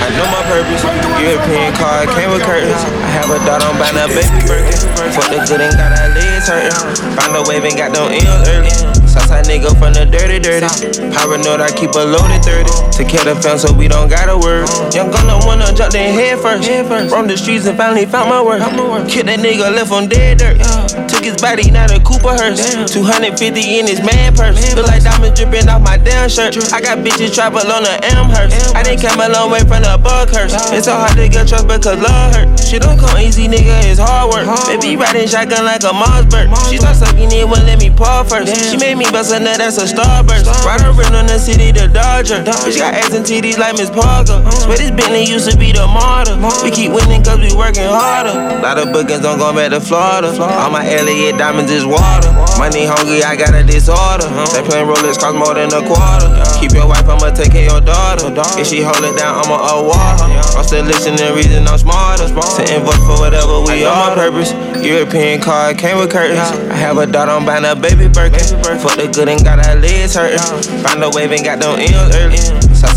I know my purpose. European car came with curtains. I have a dot on by now, baby. Fuck the good and got our legs hurting. Found a wave and got them M's early. Southside nigga from the dirty, dirty. Paranoid, I keep a loaded 30. To kill the fence so we don't gotta worry. Young gunna wanna jump in head first. From the streets and finally found my work. Killed that nigga, left on dead dirt. Took his body, now the Cooper hearse. 250 in his man purse. Look like diamonds dripping off my damn shirt. I got bitches travel on the Amherst. I didn't come a long way from the bug curse. It's so hard to get trust because love hurt. Shit don't come easy, nigga, it's hard work. Baby riding shotgun like a Mossberg. She start sucking it, wouldn't let me paw first. She made me bust a nut, that's a starburst. Ride around on the city, the Dodger. Bitch got ass and titties like Miss Parker. Swear this Bentley used to be the martyr. We keep winning cause we working harder. Lot of bookings don't go back to Florida. All my Eliantte diamonds is water. Money hungry, I got a disorder. They playing Rolex cost more than a quarter. Keep your wife, I'ma take care of your daughter. If she hold it down, I'ma award her. I'm still listening, reason I'm smarter. Sitting vote for whatever we are. purpose. European car came with curtains. I have a dot on buying a baby Birkin. Fuck the good and got our legs hurting. Find a wave and got them M's early.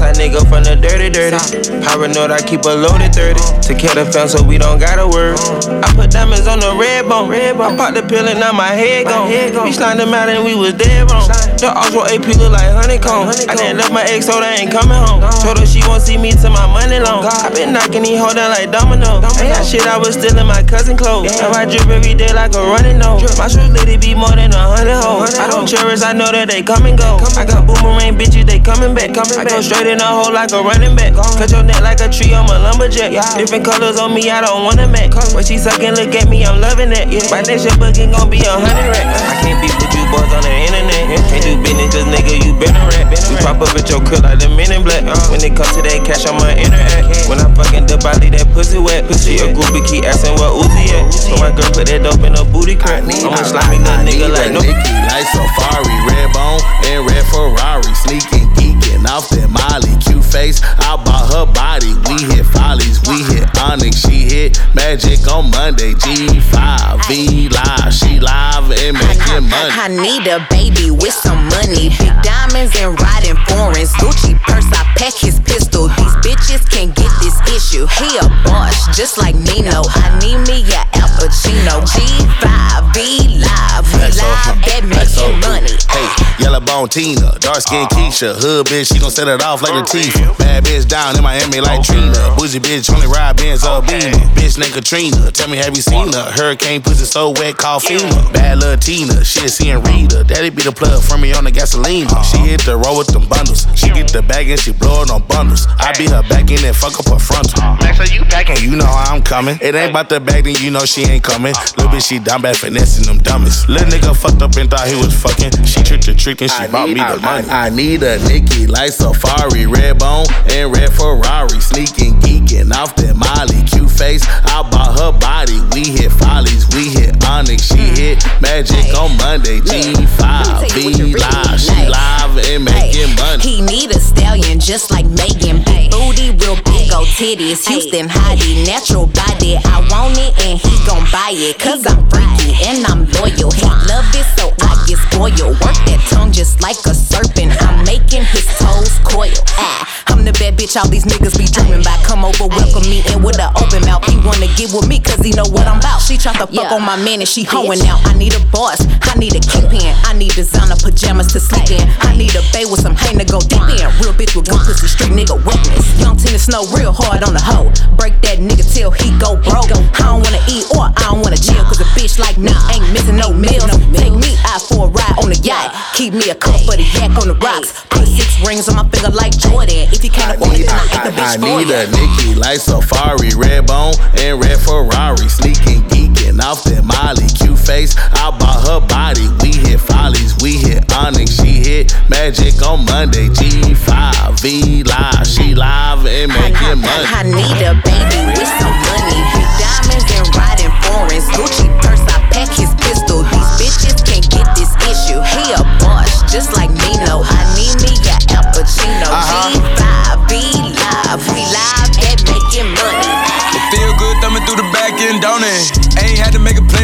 Southside nigga from the dirty, dirty. Paranoid, I keep a loaded 30. To kill the fence so we don't gotta worry. I put diamonds on the red bone. Red I popped the pill and now my head gone. We slide them out and we was dead wrong. The Oswald AP look like honeycomb. I didn't left my ex, so they ain't coming home. Told her she won't see me till my money long. I been knocking these hoes down like domino. Ain't got shit, I was stealing my cousin clothes. Now I drip every day like a running nose. My shoes it be more than a hundred hoes. I don't cherish, I know that they come and go. I got boomerang bitches, they coming back. I go straight in a hole like a running back. Cut your neck like a tree, I'm a lumberjack. Different colors on me, I don't wanna match. When she sucking, look at me, I'm loving that. My next shit booking gon' be a hundred racks. I can't beef with you boys on the internet. Can't do business, cause nigga, you been a rat. We pop up at your crib like the men in black. Uh-huh. When it comes to that cash, I'ma interact. When I fucking the body, that pussy wet. Pussy a groupie, keep asking what Uzi at. So my girl put that dope in a booty crack. I'm a slimy little nigga like no. Nikki like Safaree, red bone and red Ferrari, sneaking, geeking off that Molly, cute face. I bought her body. We hit follies, we hit Onyx, she hit magic on Monday. G5 V live, she live and making money. I need a baby with some money. Big diamonds and riding foreigns. Gucci purse, I pack his pistol. These bitches can't get this issue. He a boss, just like Nino. I need me a Al Pacino. G5 V live, we live that making money. Hey, yellow bone Tina, dark skin uh-huh. Keisha, hood bitch, she gon' set it off like a Latifah. Bad bitch down in Miami like Trina. Bougie bitch only ride Benz or Beamer. Bitch named Katrina, tell me have you seen her? Hurricane pussy so wet, call FEMA. Bad little Tina, shit seeing Rita. Daddy be the plug for me on the gasoline. Uh-huh. She hit the road with them bundles. She get the bag and she blow it on bundles. I be her back in and fuck up her frontal. Uh-huh. Max, are you packing? You know I'm coming. It ain't about the bag, then you know she ain't coming. Little bitch, she down bad finessing them dummies. Little nigga fucked up and thought he was fucking. She tricked the trick and she bought me the money. I, I need a Nikki like Safaree, red bone and red Ferrari. Sneaking, geeking off that Molly, cute face. I bought her body. We hit follies, we hit Onyx, she hmm. hit magic on Monday. G5 V live, she live and making money. He need a stallion just like Megan. Big booty, real big old titties. Houston hottie, natural body. I want it and he gon' buy it. Cause I'm freaky and I'm loyal. He love it so I get spoiled. Work that tongue just like a serpent. I'm making his toes coil. Ah, I'm the bad bitch all these niggas be dreaming about. Come over, welcome me in with an open mouth. He wanna get with me cause he know what I'm about. She try to fuck on my man and she hoeing out. I need a boss, I need a kingpin. I need designer pajamas to sleep in. I need a bay with some hain to go deep in. Real bitch with good pussy, street nigga witness. Young tennis snow real hard on the hoe. Break that nigga till he go broke. I don't wanna eat or I don't wanna chill. Cause a bitch like me ain't missing no meals. Take me out for a ride on the yacht. Keep me a cup for the yak on the rocks. Put six rings on my finger like Jordan. If you can't afford it, then I ain't the bitch I need a Nikki like Safaree, red bone and red Ferrari. Sneaking, geeking off that Molly, cute face. I bought her body. We hit follies, we hit Onyx, she hit magic on Monday. G5 V live, she live and making money. I need a baby with some money. Big diamonds and riding foreigns. Gucci purse, I pack his pistol. These bitches can't get this issue. He a boss, just like Nino. I need me a Al Pacino. Uh-huh. G5 B live, we live at making money. Feel good thumbing through the back end, don't it?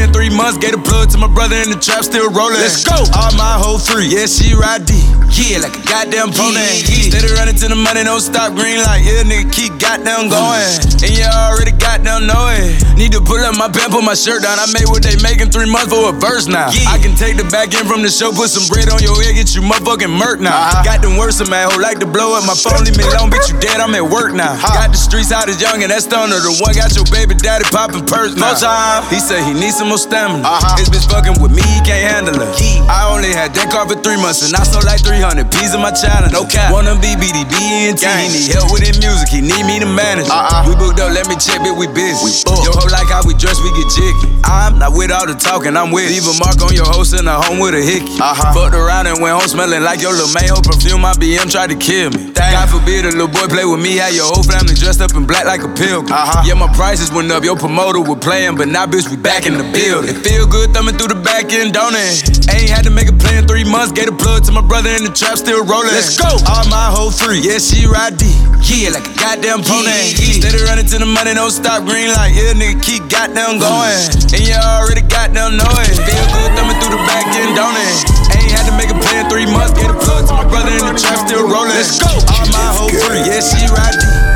In three months, gave the plug plug to my brother in the trap, still rolling. Let's go. All my whole three, yeah, she ride D. Yeah, like a goddamn pony. Yeah. Steady running to the money, don't stop. Green light, yeah, nigga, keep goddamn going. And you already goddamn know it. Need to pull up my pants, put my shirt down. I made what they making three months for a verse now. Yeah. I can take the back end from the show, put some bread on your head, get you motherfucking murk now. Uh-huh. Got them worse, man, who like to blow up my phone, leave me alone, bitch, you dead, I'm at work now. Uh-huh. Got the streets out as young, and that's stunner. The one got your baby daddy popping purse now. time. He said he needs some more stamina. Uh-huh. His bitch fucking with me, he can't handle it. Yeah. I only had that car for three months, and I sold like 300 pieces of my challenge. No cap. Wanna be BDB and T. He need help with his music, he need me to manage. Uh-uh. We booked up, let me check, bitch, we busy. We Yo, hoe like how we dress, we get jiggy. I'm not with all the talking, I'm with. Leave a mark on your host in a home with a hickey. Uh-huh. Fucked around and went home smelling like your little mayo perfume, my BM tried to kill me. Damn. God forbid a little boy play with me, had your whole family dressed up in black like a pilgrim. Uh-huh. Yeah, my prices went up, your promoter was playing, but now bitch, we back in the building. It feel good thumbing through the back end, don't it? Ain't had to make a plan three months, gave a plug to my brother in the trap, still rolling. Let's go. All my whole three, yeah, she ride D. Yeah, like a goddamn pony. Yeah. Steady running to the money, don't stop. Green light, yeah, nigga, keep goddamn mm. going. And you already goddamn know it. Feel good thumbing through the back end, don't it? Ain't had to make a plan three months, get a plug to my brother in the trap, still rolling. Let's go. All my whole free, yeah, she ride D.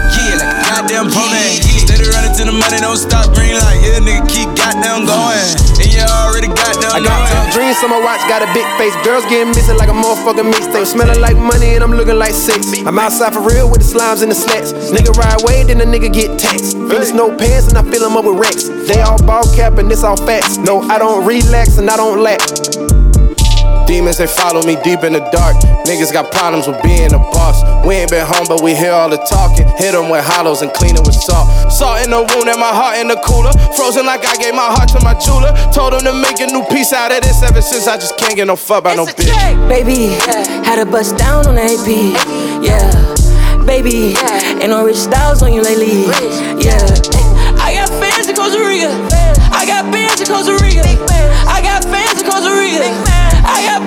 Yeah, like a goddamn. Steady running to the money, don't stop. Green light, yeah, nigga, keep goddamn going. And you already goddamn know it. Dreams on my watch, got a big face. Girls getting missing like a motherfucking mixtape. Smelling like money and I'm looking like six. I'm outside for real with the slimes and the slats. Nigga ride away, then the nigga get taxed. Finish no pants and I fill them up with racks. They all ball cap and this all facts. No, I don't relax and I don't lack. Demons, they follow me deep in the dark. Niggas got problems with being a boss. We ain't been home, but we hear all the talking. Hit them with hollows and clean it with salt. Salt in the wound and my heart in the cooler. Frozen like I gave my heart to my jeweler. Told him to make a new piece out of this ever since I just can't get no fuck by no bitch. Baby, had a bust down on the AP. Yeah. Baby, ain't no rich styles on you lately. Yeah. I got fans in Costa Rica. I got bands in Costa Rica. I got fans in Costa Rica.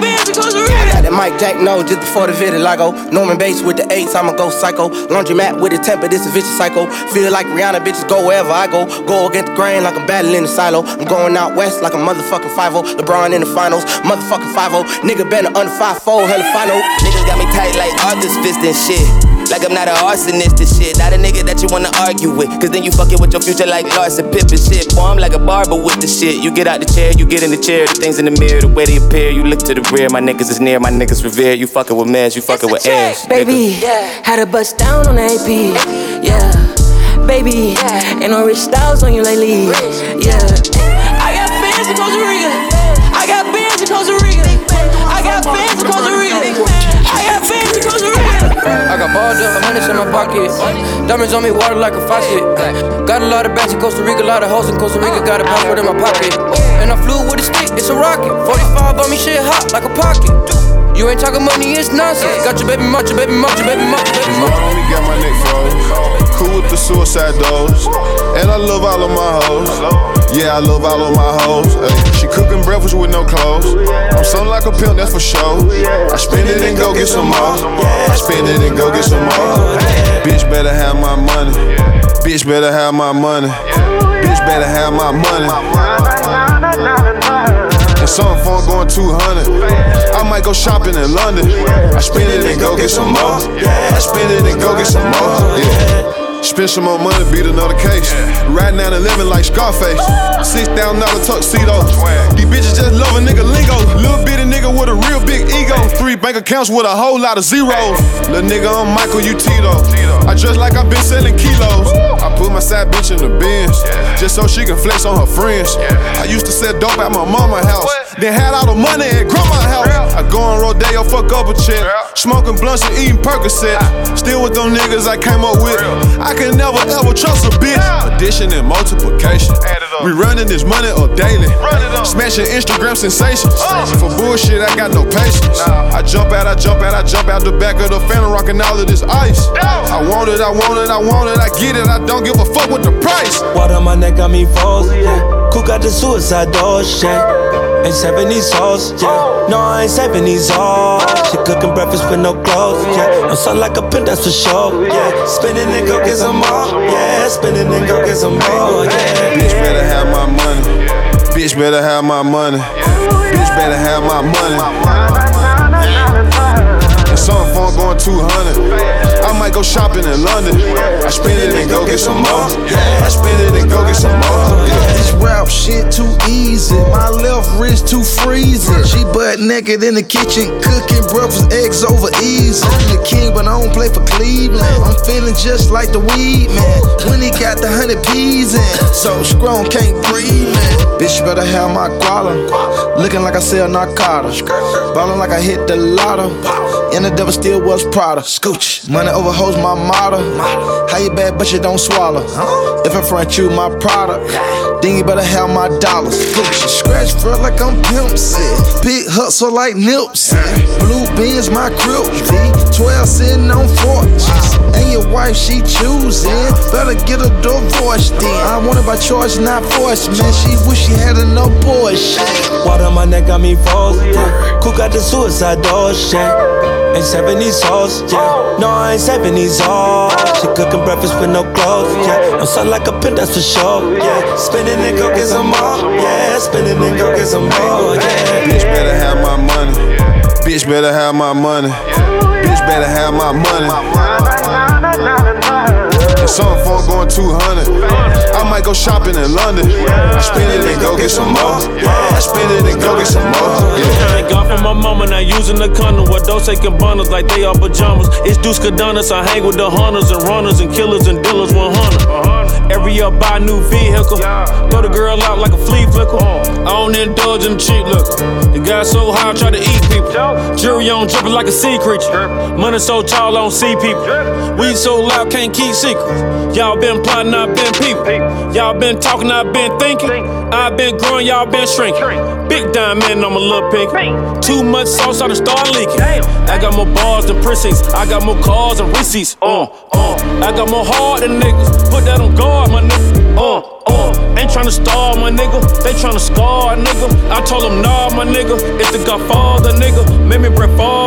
I got bands in Costa Rica. I got that Mike Jack no just before the vitiligo. Oh, Norman Bates with the eights, I'ma go psycho. Laundry mat with the temper, this a vicious cycle. Feel like Rihanna bitches go wherever I go. Go against the grain like I'm battling the silo. I'm going out west like a motherfucking 5 LeBron in the finals, motherfucking 5 Nigga better under 5 4, hella final. Niggas got me tight like Arthur's fist and shit. Like I'm not an arsonist and shit. Not a nigga that you wanna argue with. Cause then you fucking with your future like Larsa Pippen shit. Boy, I'm like a barber with the shit. You get out the chair, you get in the chair. The things in the mirror, the way they appear. You look to the rear. My niggas is near, my niggas revere. You fucking with meds, you fucking with ass. Baby, yeah. had a bust down on the AP. Yeah. Baby, yeah. ain't no rich styles on you lately. Yeah. I got fans in Costa Rica. I got bands in Costa Rica. I got fans in Costa Rica. I got balls up, hundreds in my pocket. Diamonds on me, water like a faucet. Got a lot of bats in Costa Rica, a lot of hoes in Costa Rica. Got a passport in my pocket. And I flew with a stick, it's a rocket. 45 on me, shit hot like a pocket. You ain't talking money, it's nonsense. Got your baby much, your baby much, your baby much, your baby. I only got my neck froze. Cool with the suicide dose. And I love all of my hoes. Yeah, I love all of my hoes. Ay. She cooking breakfast with no clothes. I'm something like a pimp, that's for sure. I spend it and go get some more. I spend it and go get some more. Bitch better have my money. Bitch better have my money. Bitch better have my money. And something phone going 200. I might go shopping in London. I spend it and go get some more. I spend it and go get some more. Yeah. Spend some more money, beat another case. Riding down and living like Scarface. Six thousand dollar tuxedo. These bitches just love a nigga lingo. Little bitty nigga with a real big ego. Three bank accounts with a whole lot of zeros. Little nigga, I'm Michael U. Tito. I dress like I've been selling kilos. I put my side bitch in the bins. Just so she can flex on her friends. I used to sell dope at my mama house. Then had all the money at grandma's house. I go on Rodeo, fuck up a chick. Smoking blunts and eating Percocet. Still with them niggas I came up with. I I can never ever trust a bitch. Addition and multiplication. We running this money up daily. Smashing Instagram sensations. For bullshit, I got no patience. I jump out, I jump out, I jump out the back of the phantom, rocking all of this ice. I want it, I want it, I want it, I get it. I don't give a fuck with the price. Water on my neck got me frozen. Yeah. Cool got the suicide door shake. Ain't 70 sauce, yeah. No, I ain't 70 sauce. She cooking breakfast with no clothes, yeah. I'm sun like a pin, that's for sure, yeah. Spinning and go get some more, yeah. Spinning and go get some more, yeah. Bitch better have my money. Bitch better have my money. Bitch better have my money. And something for going 200. I might go shopping in London. I spend it and go get some more. I spend it and go get some more. This rap shit too easy. My left wrist too freezing. She butt naked in the kitchen, cooking breakfast eggs over easy. I'm the king, but I don't play for Cleveland. I'm feeling just like the weed man. When he got the hundred peas in, so strong can't breathe, man. Bitch, you better have my guala. Looking like I sell narcotics. Ballin' like I hit the lotto. And the devil still was Prada. Scooch. Money over hoes, my motto. How you bad, but you don't swallow. If I front you my product, then you better have my dollars. Scratch fur like I'm Pimp. Big hustle like Nipsey. Blue beans, my crib. V12 sitting on fortune. And your wife, she choosing. Better get a divorce then. I want it by choice, not force, man. She wish she had an abortion. Water my neck got me frozen. Cook out the suicide door, shit. Ain't 70s sauce, yeah. No, I ain't 70s all. She cooking breakfast with no clothes, yeah. I'm like a pin, that's for sure, yeah. Spinning and go get some more, yeah. Spinning and go get some more, yeah. Bitch better have my money. Bitch better have my money. Bitch better have my money. Something for going 200. I might go shopping in London. I spend it and go get some more. I spend it and go get some more. Yeah. Thank God for my mama not using the condom. What those taking bundles like they are pajamas. It's Deuce Cadonis. I hang with the hunters and runners and killers and dealers 100. Every year buy a new vehicle. Throw the girl out like a flea flicker. I don't indulge in cheap liquor. The guy so high, I try to eat people. Jury on dripping like a sea creature. Money so tall, I don't see people. We so loud, can't keep secrets. Y'all been plotting, I've been people. Y'all been talking, I've been thinking. I've been growing, y'all been shrinking. Big diamond, I'm a little pink. Too much sauce, I done start leaking. I got more bars than precincts. I got more cars and receipts. Uh, uh. I got more heart than niggas. Put that on guard, my nigga. Uh, uh. Ain't tryna starve, my nigga. They tryna scar, a nigga. I told them, nah, my nigga. It's the Godfather, nigga. Make me break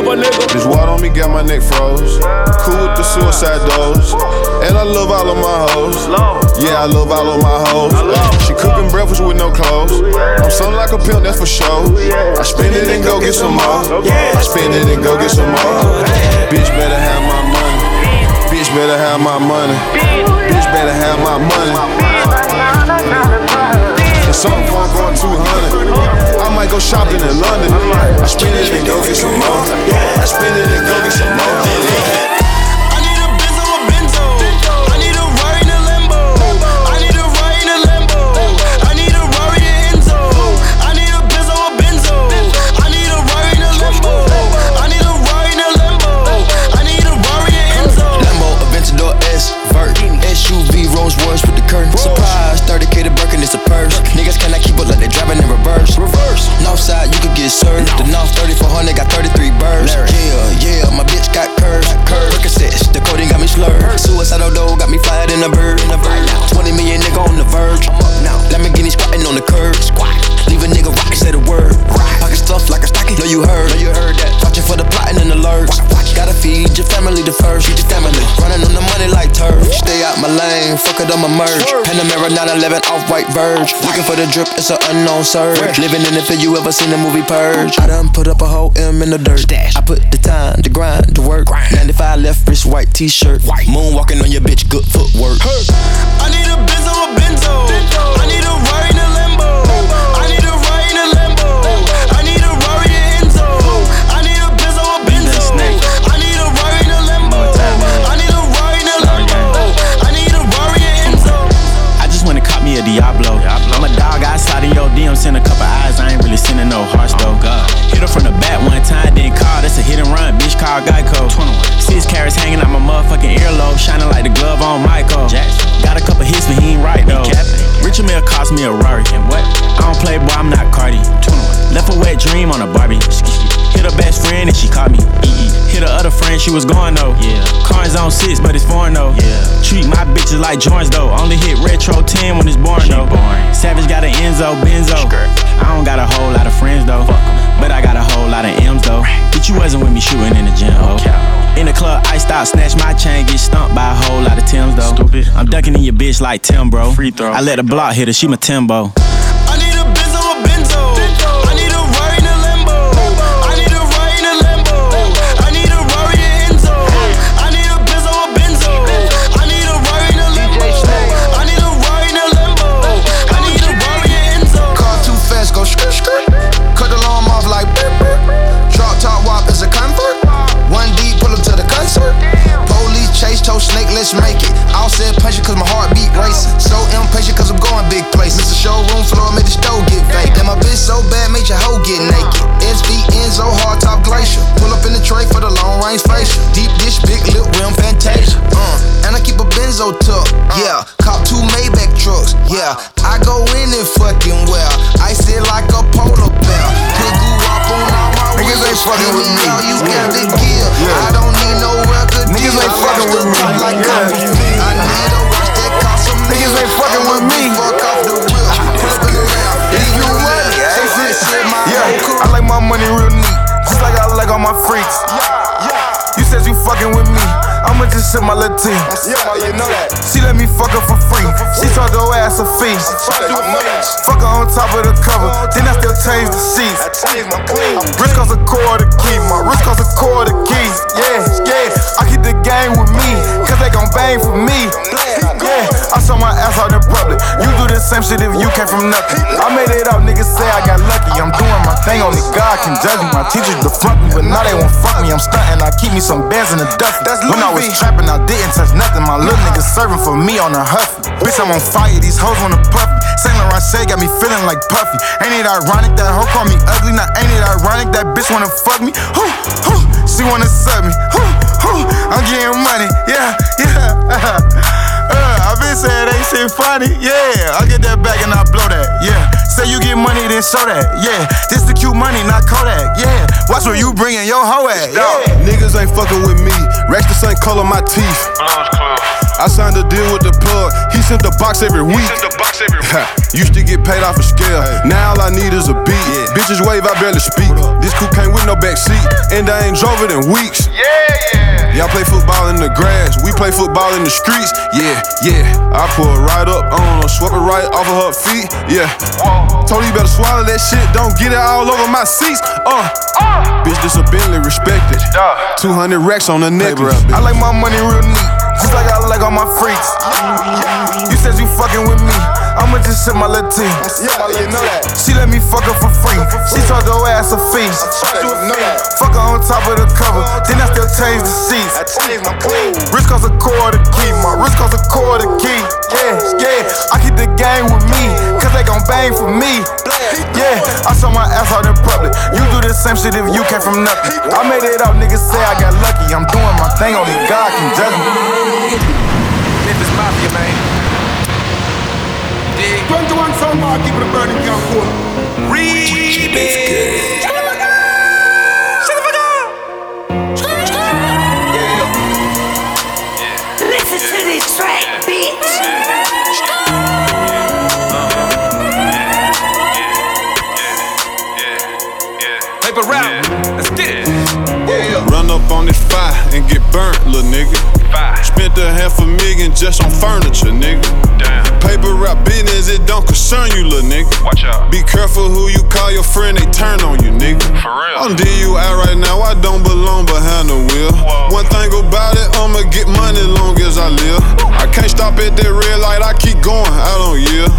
my nigga. This water on me got my neck froze. Cool with the suicide dose. And I love all of my hoes. Yeah, I love all of my hoes. She cooking breakfast with no clothes. I'm something like a pimp, that's for sure. I spend it and go get some more. I spend it and go get some more. Bitch better have my money. Bitch better have my money. Bitch better have my money. Something for going 200. I might go shopping in London. I spend it and go get some more. I spend it and go get some more. It, I'ma merge. Panamera 911 off white verge. Looking for the drip, it's an unknown surge. Living in the field, you ever seen the movie Purge? I done put up a whole M in the dirt. I put the time, the grind, the work. 95 left wrist, white t-shirt. Moonwalking on your bitch, good footwork. I need a Benzo, a Benzo. Send a couple eyes. I ain't really sending no hearts though. Hit her from the back one time, then call. That's a hit and run, bitch. Call Geico. Six carats hanging out my motherfucking earlobe, shining like the glove on Michael. Jackson. Got a couple hits, but he ain't right though. Richard Mille cost me a Rari. And what? I don't play, boy. I'm not Cardi. Left a wet dream on a Barbie. Hit her best friend and she caught me. Hit her other friend, she was going though. Yeah. Cars on six, but it's foreign though. Yeah. Treat my bitches like joints though. Only hit retro 10 when it's born though. Savage got an Enzo, Benzo. I don't got a whole lot of friends though. But I got a whole lot of M's though. But you wasn't with me shooting in the gym, ho. In the club, I stop, snatch my chain, get stumped by a whole lot of Tims though. Stupid. I'm ducking in your bitch like Tim, bro. Free throw. I let the block hit her, she my Timbo. Impatient cause my heart beat racing. So impatient cause I'm going big places. The showroom floor made the stove get vacant. And my bitch so bad, made your hoe get naked. SV Enzo, hard top glacier. Pull up in the tray for the long range facial. Deep dish, big lip rim, fantasia. Uh, and I keep a benzo tuck. Yeah, cop two Maybach trucks. Yeah, I go in it fucking well. I sit like a polar bear. Put Niggas ain't fucking with me. You Yeah. got to give. Yeah. I don't need no record Niggas ain't fucking with me. Like Yeah. I need a watch that cost a Niggas ain't fucking with me. Fuck off the wheel. Pull up in the lab. If you money, Say shit, shit, my Yeah, I like my money real neat, just like I like all my freaks. You said you fucking with me, I'ma just shit my little team. Yeah, you know that. She let me fuck her for free. She charge her ass a fee. Fuck her on top of the cover, then I still change the sheets. Wrist cost a quarter key, my wrist cost a quarter key. Yeah, yeah, I keep the game with me, cause they gon' bang for me. Yeah, I saw my ass out in public. You do the same shit if you came from nothing. I made it out, niggas say I got lucky. I'm doing my thing, only God can judge me. My teachers to me, but now they won't fuck me. I'm stunting, I keep me some bands in the duffel. When I was trapping, I didn't touch nothing. My little niggas serving for me on a huffy. Bitch, I'm on fire, these hoes wanna puff me. Saint Laurent shade got me feeling like Puffy. Ain't it ironic that hoe call me ugly? Now ain't it ironic that bitch wanna fuck me? Who, who, she wanna sub me? Who, who, I'm getting money, yeah, yeah. Uh, I been saying they shit funny, yeah. I get that back and I blow that, yeah. Say you get money, then show that, yeah. This the cute money, not Kodak, yeah. Watch where you bringing your hoe at, yeah. Niggas ain't fucking with me. Rex the same color my teeth. I signed a deal with the plug. He sent the box every week. Used to get paid off a scale. Now all I need is a beat. Bitches wave, I barely speak. This coupe came with no back seat, and I ain't drove it in weeks. Yeah, yeah. Y'all play football in the grass. We play football in the streets. Yeah, yeah. I pull it right up on her, swap it right off of her feet. Yeah. Told you better swallow that shit. Don't get it all over my seats. Uh. uh. Bitch, this a Bentley, respect it. 200 racks on the necklace. I like my money real neat, just like I like all my freaks. You said you fucking with me, I'ma just shit my little team. you know that. She let me fuck her for free. She charge her ass a fee. Fuck her on top of the cover, then I still change the seats. I change my sheets. Wrist cost a quarter key, my wrist cost a quarter key. Yeah, yeah, I keep the game with me, cause they gon' bang for me. Yeah, I saw my ass out in public. You do the same shit if you came from nothing. I made it out, niggas say I got lucky. I'm doing my thing, only God can judge me. Memphis Mafia, man. Dig. 21 Sound Bar, keep it burning down cool. Remix. Listen to this track, bitch. Paper route. Let's get it. Run up on this fire and get burnt, little nigga. Spent a half a million just on furniture, nigga. Paper route business, it don't concern you, little nigga. Watch out. Be careful who you call your friend, they turn on you, nigga. For real. I'm DUI right now, I don't belong behind the wheel. One thing about it, I'ma get money long as I live. I can't stop at that red light, I keep going, I don't yield.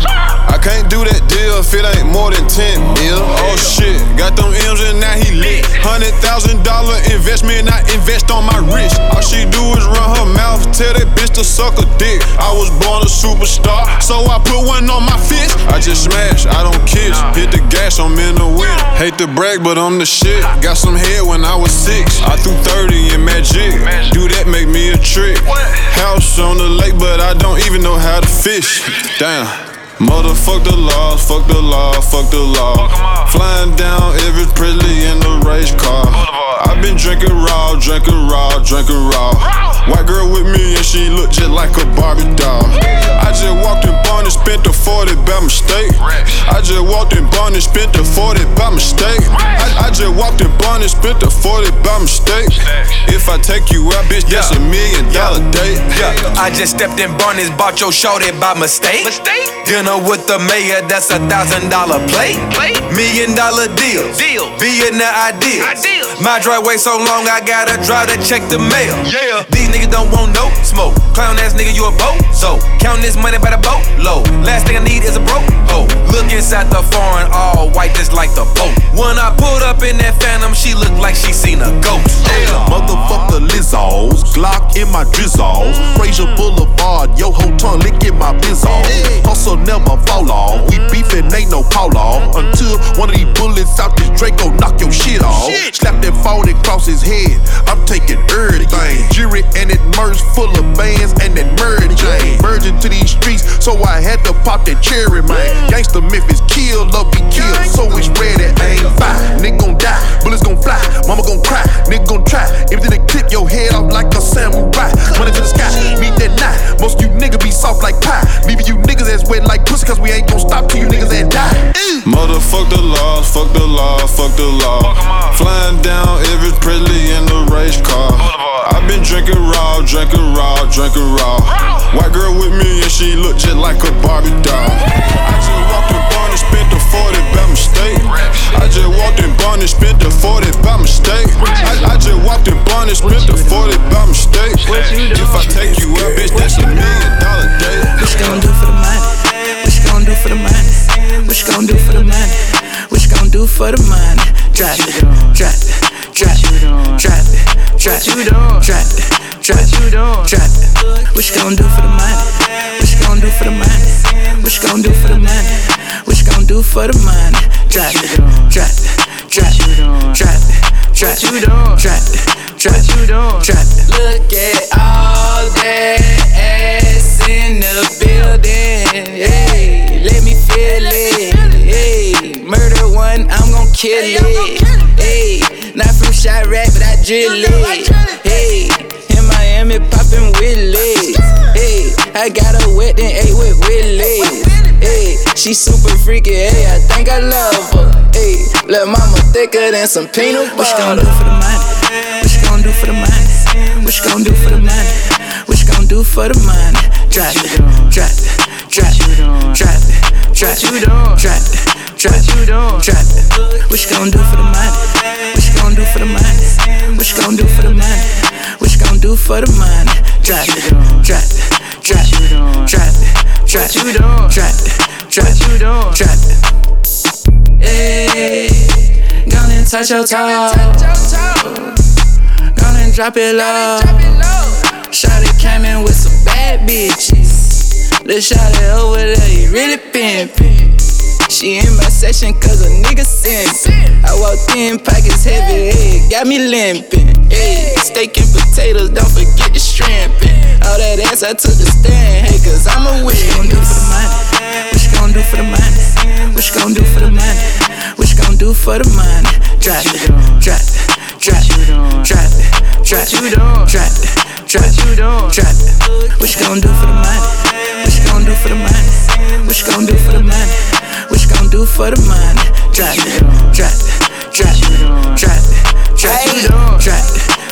I can't do that deal if it ain't more than 10 mil. Oh shit, got them M's and now he lit. Hundred thousand dollar investment, I invest on my wrist. All she do is run her mouth, tell that bitch to suck a dick. I was born a superstar, so I put one on my fist. I just smash, I don't kiss. Hit the gas, I'm in the wind. Hate to brag, but I'm the shit. Got some head when I was six. I threw 30 in magic. Do that make me a trick. House on the lake, but I don't even know how to fish. Damn. Motherfuck the laws, fuck the law, fuck the law. Flying down Elvis Presley in the race car. I've been drinking raw, drinking raw, drinking raw. White girl with me and she look just like a Barbie doll. I just walked spent the 40 by mistake. I just walked in Barney, spent the 40 by mistake. I, I just walked in Barney, spent the 40 by mistake. If I take you out, bitch, that's a million dollar date. Yeah, I just stepped in Barney's, bought your shorty by mistake. Mistake. Dinner with the mayor, that's a thousand dollar plate. Million dollar deal. Deal. Billionaire ideas. My driveway so long, I gotta drive to check the mail. Yeah. These niggas don't want no smoke. Clown ass nigga, you a boat. So, count this money by the boat. Low. Last thing I need is a broke hoe. Look inside the foreign, all white just like the boat. When I pulled up in that phantom, she looked like she seen a ghost. Yeah. Motherfucker Lizzos, Glock in my drizzles. Mm. Frayser Boulevard, yo ho I'ma fall off. We beefin', ain't no call off. Mm-hmm. Until one of these bullets out this Draco knock your shit off. Slap that phone across his head. I'm taking everything. Jury and it merged full of bands and that merge chain. Merging to these streets, so I had to pop that cherry, man. Gangsta Memphis kill, love be killed, so it's ready, ain't fire. Nigga gon' die, bullets gon' fly, mama gon' cry, nigga gon' try. If they clip your head off like a samurai, money to the sky, meet that night. Most you niggas be soft like pie, leaving you niggas as wet like pussy, cause we ain't gon' stop till you niggas that die. Motherfuck the law, fuck the law, fuck the law. Flying down Elvis Presley in the race car. i been drinking raw, drinking raw, drinking raw. White girl with me and she look just like a Barbie doll. I just walked in barn and spent the 40 by mistake. I just walked in barn and spent the 40 by mistake. I, I just walked in barn and spent the 40 by mistake. If I take you out, bitch, that's a million dollar day. What you gon' do for the money? What you gon' do for the money? What you gon' do for the money? What you gon' do for the money? Drop it, drop it, drop it, drop it, drop it. What you gon' do for the money? What you gon' do for the money? What you gon' do for the money? What you gon' do for the money? Drop it, drop it, drop it, drop it. Look at all that ass in the building. Hey, let me feel it. Hey, murder one, I'm gon' kill it. Hey, not from Chiraq, but I drill it. Hey, in Miami poppin' Willies. Hey, I got her wet then ate with Willies. Hey, she super freaky. Hey, I think I love her. Hey, little mama thicker than some peanut butter. What you gon' do for the money? What you gon' do for the money? What you gon' do for the money? What you gon' do for the money? Drop it, drop it, drop it, drop it, drop it, drop it, drop it, drop it. What you gon' do for the money? What you gon' do for the money? What you gon' do for the money? What you gon' do for the money? Drop it, drop it, drop it, drop it, drop it, drop it, drop it, drop it. Hey, gone and touch your toe. Gone and drop it low. Shawty came in with some bad bitches. Let's shout it over there, you really pimpin'. She in my section cause a nigga simpin'. I walked in, pockets heavy, hey, got me limpin'. Hey, steak and potatoes, don't forget the shrimpin'. All that ass, I took the stand, hey, cause I'm a witness. What you gon' do for the money? What you gon' do for the money? What you gon' do for the money? What you gon' do for the money? Drop it, drop it, drop drop drop drop drop drop. What you gon' do for the money? What you gon' do for the money? What you gon' do for the money? What you gon' do for the money? Drop drop drop drop drop drop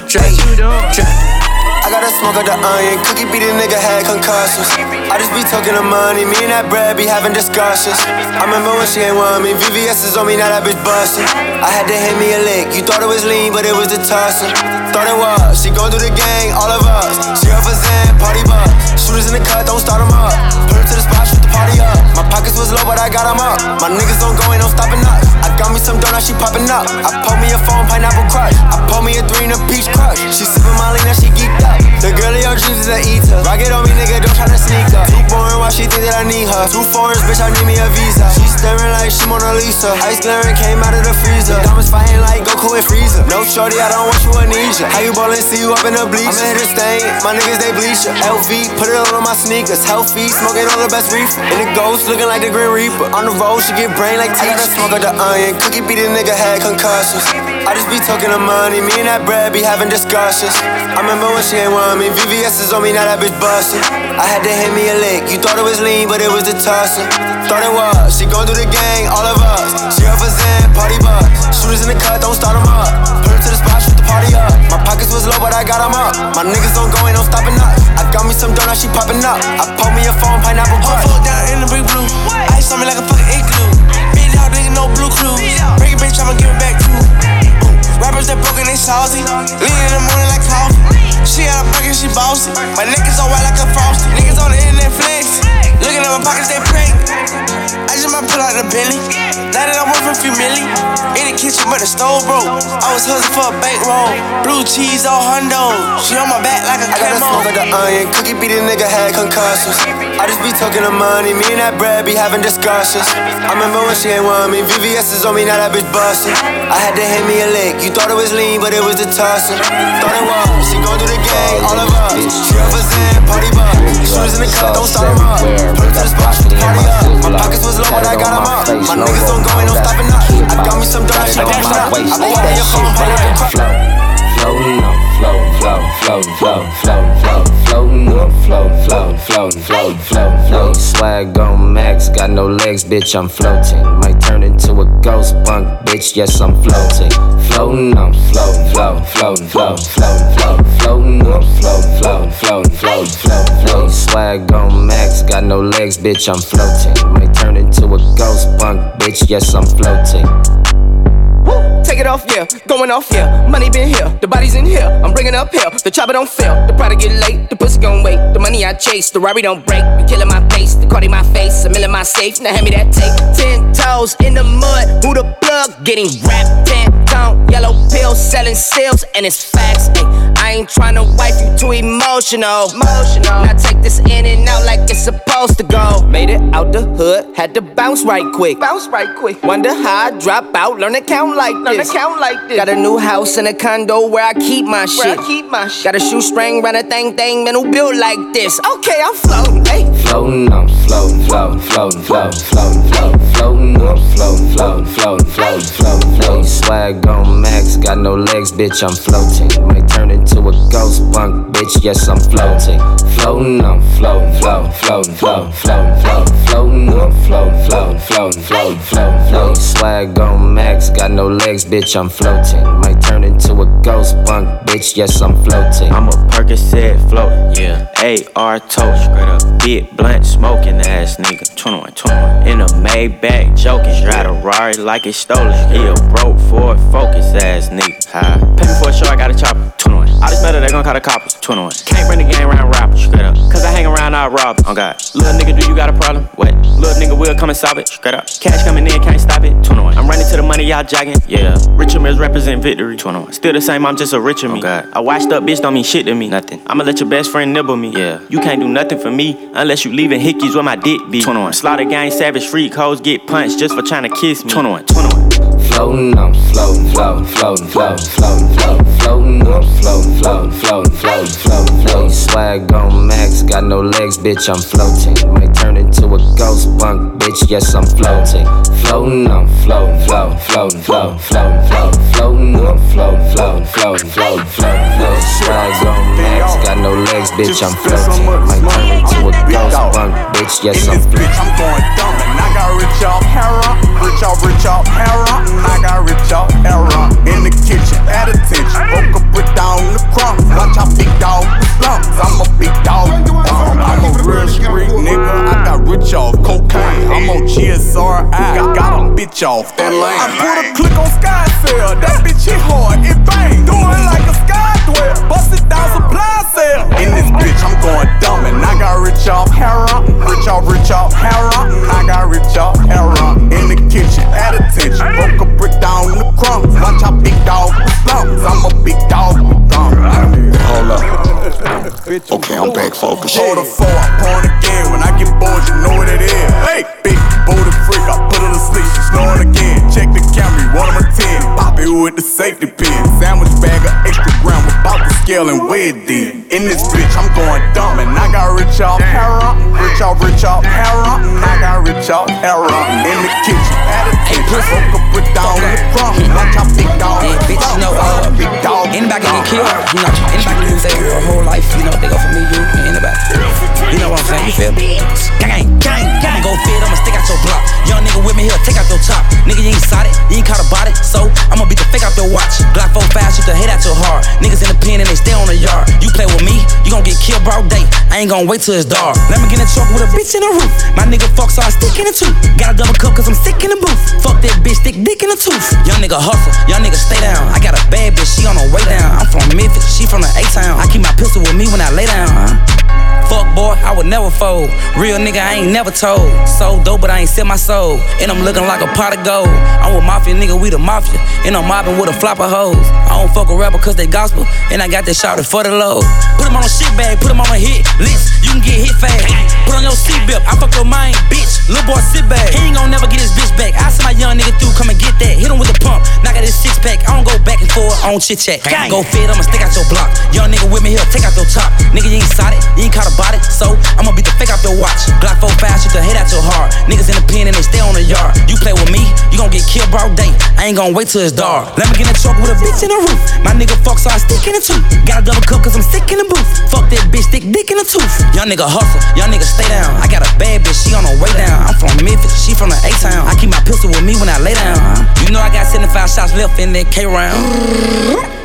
drop drop I gotta smoke up the onion. Cookie beat a nigga had concussions. I just be talking the money. Me and that bread be having discussions. I remember when she ain't want me. VVS is on me, now that bitch bustin'. I had to hit me a lick. You thought it was lean, but it was the tussin'. Thought it was. She gon' do the gang, all of us. She up for Zen, party bus. Shooters in the cut, don't start 'em up. Put her to the spot, shoot the party up. My pockets was low, but I got 'em up. My niggas don't go, ain't no stopping us. Got me some now she popping up. I pull me a phone, pineapple crush. I pull me a three in a peach crush. She sippin' Molly, now she geeked up. The girl in your dreams is a eater. Rock it on me, nigga, don't try to sneak up. Too boring, why she think that I need her? Two foreigns, bitch, I need me a visa. She staring like she Mona Lisa. Ice glaring came out of the freezer. Diamonds fighting like Goku and Frieza. No shorty, I don't want you amnesia. How you ballin', see you up in the bleachers. I'm in the stain, my niggas they bleach. LV, put it on my sneakers. Healthy, smoking all the best reefer. In the ghost, looking like the Grim Reaper. On the road, she get brain like I gotta smoke up the onion. Cookie beat a nigga had concussions. I just be talking the money. Me and that bread be having discussions. I remember when she ain't want me. VVS is on me, now that bitch bustin'. I had to hit me a lick. You thought it was lean, but it was the tussin'. Thought it was. She gon' do the gang, all of us. She up for Zen, party bus. Shooters in the cut, don't start 'em up. Put her to the spot, shoot the party up. My pockets was low, but I got 'em up. My niggas don't go, ain't no stopping us. I got me some dough, now she popping up. I pull me a phone, pineapple fuck down in the big blue. Ice on me like a fucking igloo. No blue clues. Break it, bitch, I'ma give it back to. Ooh. Rappers that broken, they salty. Lean in the morning like coffee. She got a burger, she bossy. My niggas all white like a frosty. Niggas on the internet flex. Looking at my pockets, they prank. I just might pull out the Bentley. Now that I'm working a few million. In the kitchen, but the stove broke. I was hustling for a bankroll. Blue cheese all hundo. She on my back like a I got smoke like the onion. Cookie beat a nigga had concussions. I just be talking the money. Me and that bread be having discussions. I remember when she ain't want me. VVS is on me, now that bitch bustin'. I had to hit me a lick. You thought it was lean, but it was the tussin'. Thought it was. She gon' do the gang, all of us. She a Zen, party bug. Shooters in the cut, don't 'em up. Put 'em to the spot, shoot the party up. My pockets was low, but I got 'em up. My niggas don't go, ain't no stopping up. I got me some donuts, she dash up. I been waiting your phone, pay up. Floating on, floating, floating, floating, floating, floating, floating, floating floating, floating, floating, floating. Swag on max, got no legs, bitch, I'm floating. Might turn into a ghost punk, bitch, yes, I'm floating. Floating on, floating, floating, floating, floating, floating, floating, floating, floating, floating, floating, floating, floating. Swag on max, got no legs, bitch, I'm floating. Might turn into a ghost punk, bitch, yes, I'm floating. Take it off, yeah. Going off, yeah. Money been here, the body's in here. I'm bringing up here. The chopper don't fail. The product get late, the pussy gon' wait. The money I chase, the Rari don't break. Be killing my face, the Cardi my face, I'm in my safe. Now hand me that tape. Ten toes in the mud, who the plug? Getting wrapped, ten tone, yellow pills, selling sales, and it's facts. Ay, I ain't tryna wipe you too emotional. Emotional. Now take this in and out like it's supposed to go. Made it out the hood, had to bounce right quick. Bounce right quick. Wonder how I drop out, learn to count like learn this. to count like this. Got a new house and a condo where I keep my shit. Where I keep my shit. Got a shoestring, run a thing thing, man who built like this. Okay, I'm floating, hey. Floating on, floating, floating, floating, floating, floating, floating, floating on, floating, floating, floating, floating, floating, floating. Swag on max, got no legs, bitch, I'm floating. Might turn into a ghost punk, bitch, yes, I'm floating. Floating on, floating, floating, floating, floating, floating, floating, floating on, floating, floating, floating, floating, floating, floating. Swag on max, got no legs, bitch, I'm floating. Might turn into a ghost punk, bitch, yes, I'm floating. I'm a Percocet floating, yeah. AR toast, straight up. Big blunt smoking ass nigga. 21, 21. In a Maybach joking. Drive a Rari like it's stolen. He a broke Ford Focus ass nigga. High. Pay me for a show, I got a chopper. 21. All this metal, they gon' call the coppers. 21. Can't bring the gang around rappers, straight up. Cause I hang around all robbers. Oh God. Little nigga, do you got a problem? What? Little nigga will come and solve it, straight up. Cash coming in, can't stop it. 21. I'm running to the money, y'all jogging. Yeah. Richard Milles represent victory. 21. Still the same, I'm just a richer me. Oh God. A washed up bitch don't mean shit to me. Nothing. I'ma let your best friend nibble me. Yeah. You can't do nothing for me unless you leaving hickeys where my dick be. 21. Slaughter gang, savage freak, hoes get punched just for trying to kiss me. 21. 21. Floating on, floating, floating, floating, floating, floating, floating, floating on, floating, floating, floating, floating, floating, floating. Swag on max, got no legs, bitch, I'm floating. Might turn into a ghost punk, bitch, yes, I'm floating. Floating on, floating, floating, floating, floating, floating, floating, floating on, floating, floating, floating, floating, floating, floating. Swag on max, got no legs, bitch, I'm floating. Might turn into a ghost punk, bitch, yes, I'm floating. I'm going dumb and I got rich off heroin, rich off, rich off heroin. I got rich off heroin in the kitchen, at attention. Broke a brick down the crumbs. Watch how big dog the slumps. I'm a big dog. Um, I'm a real street nigga. I got rich off cocaine. I'm on GSR. I got, got a bitch off that lane. I put a click on Sky Sale. That bitch hit hard. It bang. Do it like a sky dwell. Bust it down supply. In this bitch, I'm going dumb and I got rich off heroin. Rich off, rich off heroin. I got rich off heroin in the kitchen. At attention. Broke a brick down in the crumbs. Watch how big dog the slumps. I'm a big dog with thumbs. Hold up. Okay, I'm back focused. Hold the four, I pawn again. When I get bored, you know what it is. Hey, big booty freak, I put her to sleep. She snoring again. Check the Camry, one of my ten. Pop it with the safety pin. Sandwich bag of extra gram, about the scale and weigh it then. In this bitch, I'm going dumb and I got rich off heroin. Rich off, rich off heroin. I got rich off heroin. In the kitchen, at attention. Broke a brick down in the crumb. You know, anybody can say a whole life, you know, they go for me, you, and anybody. You know what I'm saying, you feel me? Gang, gang, gang, go fit, I'ma stick out your block. Young nigga with me here, take out your top. Nigga, you ain't solid, you ain't caught a body, so I'ma beat the fake out your watch. Glock 4 5, shoot the head out your heart. Niggas in the pen and they stay on the yard. You with me, you gon' get killed broad day. I ain't gon' wait till it's dark. Let me get a truck with a bitch in the roof. My nigga fuck, so I stick in the tooth. Got a double cup, cause I'm sick in the booth. Fuck that bitch, stick dick in the tooth. Young nigga hustle, young nigga stay down. I got a bad bitch, she on her way down. I'm from Memphis, she from the A-Town. I keep my pistol with me when I lay down, huh? Fuck boy, I would never fold. Real nigga, I ain't never told. So dope, but I ain't sell my soul. And I'm looking like a pot of gold. I'm with mafia nigga, we the mafia. And I'm mobbing with a flop of hoes. I don't fuck a rapper cause they gospel. And I got that shot for the low. Put him on a shit bag, put him on a hit list. You can get hit fast. Put on your seatbelt, I fuck your mind, bitch. Little boy, sit back. He ain't gon' never get his bitch back. I send my young nigga through, come and get that. Hit him with a pump, knock out his six pack. I don't go back and forth, on chit chat. Go fit, I'ma stick out your block. Young nigga with me, he'll take out your top. Nigga, you ain't solid, you ain't caught about it. So I'ma beat the fake out your watch. Glock 4 5, shoot the head out your heart. Niggas in the pen and they stay on the yard. You play with me, you gon' get killed broad day. I ain't gon' wait till it's dark. Let me get in a truck with a bitch in the roof. My nigga fuck, so I stick in the tooth. Got a double cup cause I'm sick in the booth. Fuck that bitch, stick dick in the tooth. Young nigga hustle, young nigga stay down. I got a bad bitch, she on her way down. I'm from Memphis, she from the A-Town. I keep my pistol with me when I lay down. You know I got 75 shots left in that K round.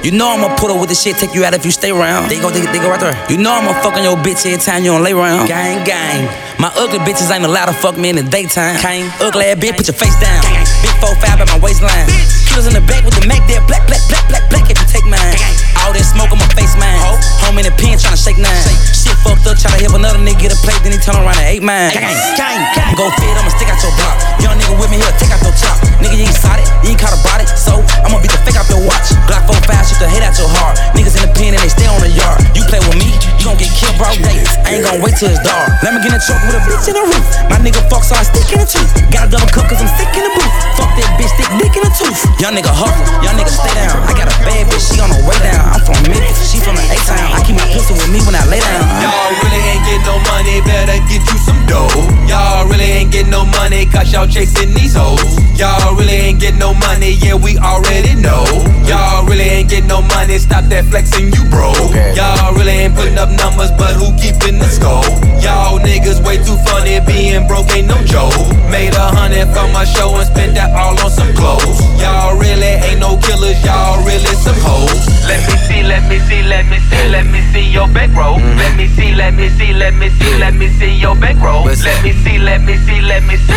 You know I'ma put her with the shit, take you out if you stay around. They go, they, they go right there. You know I'ma fuck on your bitch every time you don't lay around. Gang, gang. My ugly bitches ain't allowed to fuck me in the daytime. Gang. Ugly ass bitch, put your face down. Big 4-5 at my waistline. Killers in the back with the Mac there, black, black, black, black, black if you take mine. All that smoke on my face, man. Home in the pen tryna shake nine. Shit fucked up, tryna help another nigga get a plate, then he turn around and ate mine. Gang, gang, gang. Go fit, I'ma stick out your block. Young nigga with me, he'll take out your chop. Nigga, you ain't solid, you caught about it, so I'ma beat the fake out your watch. Glock 4 5, shoot the head out your heart. Niggas in the pen and they stay on the yard. You play with me, you gon' get killed broad day. I ain't gon' wait till it's dark. Let me get in a truck with a bitch in the roof. My nigga fuck, so I stick in the tooth. Got a double cup cause I'm sick in the booth. Fuck that bitch, stick dick in the tooth. Young nigga hustle, young nigga stay down. I got a bad bitch, she on the way down. I'm from Memphis, she from the A-Town. I keep my pistol with me when I lay down. Y'all really ain't get no money, better get you some dough. Y'all really ain't get no money, cause y'all chasing these hoes. Y'all really ain't get no money, yeah, we already know. Y'all really ain't get no money, stop that flexing, you bro. Y'all really ain't putting up numbers, but who keeping the score? Y'all niggas way too funny, being broke ain't no joke. Made a hundred from my show and spent that all on some clothes. Y'all really ain't no killers, y'all really some hoes. Let me see, let me see, let me see, let me see your back row. Mm-hmm. Let me see, let me see, let me see, let me see your back row. Let me see, let me see, let me see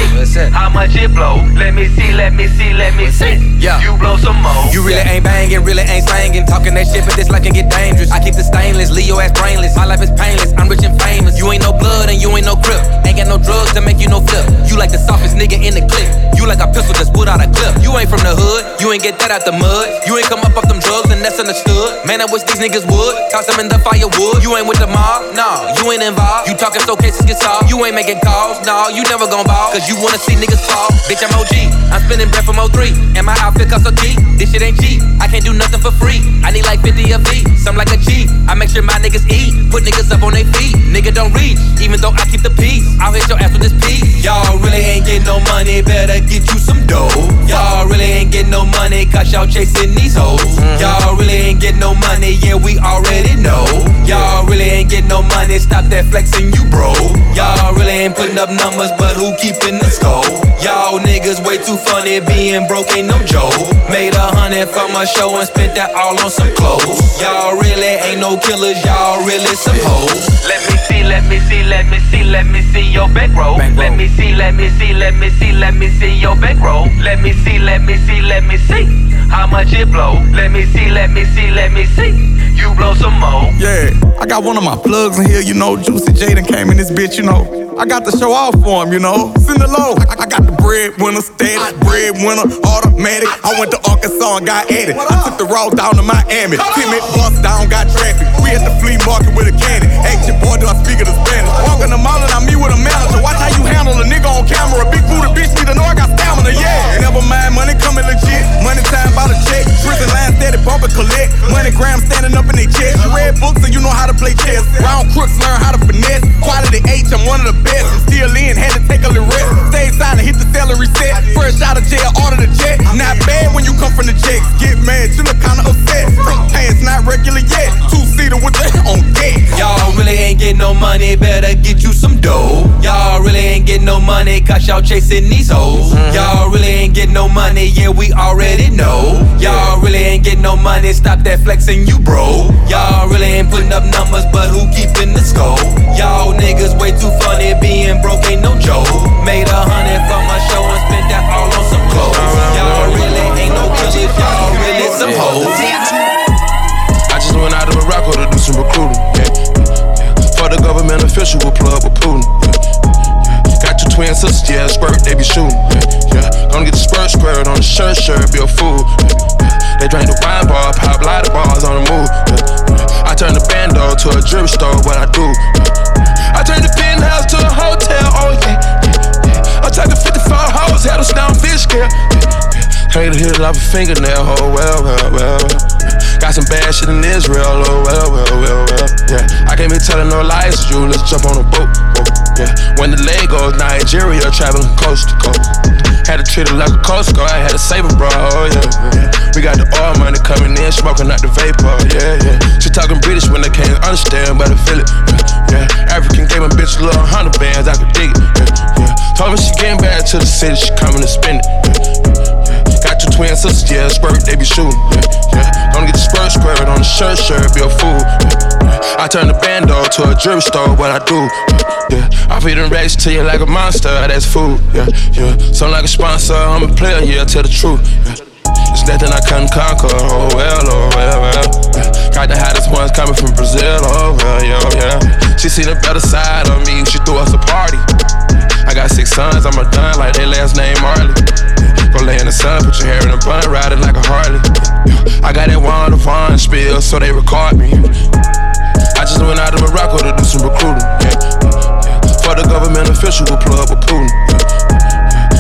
how much it blow. Let me see, let me see, let me see. Yeah. You blow some more. You really ain't banging, really ain't slanging. Talking that shit, but this life can get dangerous. I keep the stainless, Leo ass brainless. My life is painless, I'm rich and famous. You ain't no blood and you ain't no crip. Ain't got no drugs to make you no flip. You like the softest nigga in the clip. You like a pistol that's put out a clip. You ain't from the hood, you ain't get that out the mud. You ain't come up Man, I wish these niggas would. Toss them in the firewood. You ain't with the mob, nah, you ain't involved. You talking so cases get solved. You ain't making calls, nah, you never gon' ball. Cause you wanna see niggas fall. Bitch, I'm OG. I'm spinning bread from 03. And my outfit costs a G. This shit ain't cheap. I can't do nothing for free. I need like 50 of V. Some like a G. I make sure my niggas eat. Put niggas up on their feet. Nigga don't reach. Even though I keep the peace. I'll hit your ass with this piece. Y'all really ain't get no money, better get you some dough. Y'all really ain't get no money, cause y'all chasing these hoes. Mm-hmm. Y'all really ain't get no money, yeah, we already know. Y'all really ain't get no money, stop that flexing, you bro. Y'all really ain't putting up numbers, but who keeping the score? Y'all niggas way too funny, being broke ain't no joke. Made a hundred from a show and spent that all on some clothes. Y'all really ain't no killers, y'all really some hoes. Let me see, let me see, let me see, let me see your back row. Let me see, let me see, let me see, let me see your back row. Let me see, let me see, let me see how much it blow. Let me see, let me see, let me see. You blow some more. Yeah, I got one of my plugs in here, you know. Juicy Jaden came in this bitch, you know. I got to show off for him, you know. Send it low. I, I got the breadwinner, steady, breadwinner, automatic. I went to Arkansas and got at it. I took the road down to Miami. Timid bust down, got traffic. We at the flea market with a candy. Ask your boy, do I speak of the Spanish? Walking the mall and I meet with a manager. Watch how you handle a nigga on camera. Big booty bitch need to know I got stamina, yeah. Never mind, money coming legit. Money time by the check. Prison line steady bumping collect. Money gram standing up in their chest. You read books and you know how to play chess. Round crooks learn how to finesse. Quality H, I'm one of the best. I'm still in, had to take a little rest. Stay silent, hit the salary set. Fresh out of jail, order the jet. Not bad when you come from the checks. Get mad, you look kinda upset. Front pants not regular yet. Two seater with the on deck. Y'all really ain't get no money, better get you some dough. Y'all really ain't get no money, cause y'all chasing these hoes. Mm-hmm. Y'all really ain't get no money, yeah, we already know. Y'all really ain't get no money, stop that flexing, you bro. Y'all really ain't putting up numbers, but who keeping the score? Y'all niggas way too funny, being broke ain't no joke. Made a hundred for my show and spent that all on some clothes. Y'all really ain't no killers, y'all really some hoes. I just went out to Morocco to do some recruiting. Yeah. For the government affiliate. be shooting. Yeah, spurred, they be shoot. yeah. Gonna get the squirt squirt on the shirt, shirt, be a fool. Yeah, yeah. They drink the wine bar, pop of bars on the move. Yeah, yeah. I turn the bando to a drip store, what I do. Yeah, I turn the penthouse to a hotel, oh yeah. yeah, yeah. I took the 54 hoes, had a down fish. Yeah, yeah. Hate to hit it off a fingernail, oh well, well, well. Got some bad shit in Israel, oh well, well, well, well. Yeah, I can't be telling no lies to you. Let's jump on a boat. Yeah, when the leg goes Nigeria, traveling coast to coast. Had to treat it like a coast guard, I had to save her, bro. Oh yeah, yeah. We got the oil money coming in, smoking out the vapor. Yeah, yeah. She talking British when they can't understand, but I feel it. Yeah, yeah. African gave my bitch a little hundred bands, I could dig it. Yeah, yeah. Told me she getting back to the city, she coming to spend it. Yeah, twin sisters, yeah, squirt, they be shooting. Yeah, yeah. Gonna get the squirt squirt on the shirt, shirt, be a fool. Yeah. I turn the bando to a drip store, what I do. Yeah. I feed them racks to you like a monster, that's food. Yeah, yeah. Sound like a sponsor, I'm a player, yeah, tell the truth. Yeah. It's nothing I couldn't conquer, oh well, oh well, oh well. Yeah. Got the hottest ones coming from Brazil, oh well, yeah, yeah. She seen the better side of me, she threw us a party. I got six sons, I'm a done like their last name Marley. Go lay in the sun, put your hair in a bun, riding like a Harley. I got that Wanda Vaughn spill, so they record me. I just went out to Morocco to do some recruiting. For the government official who plug with Putin.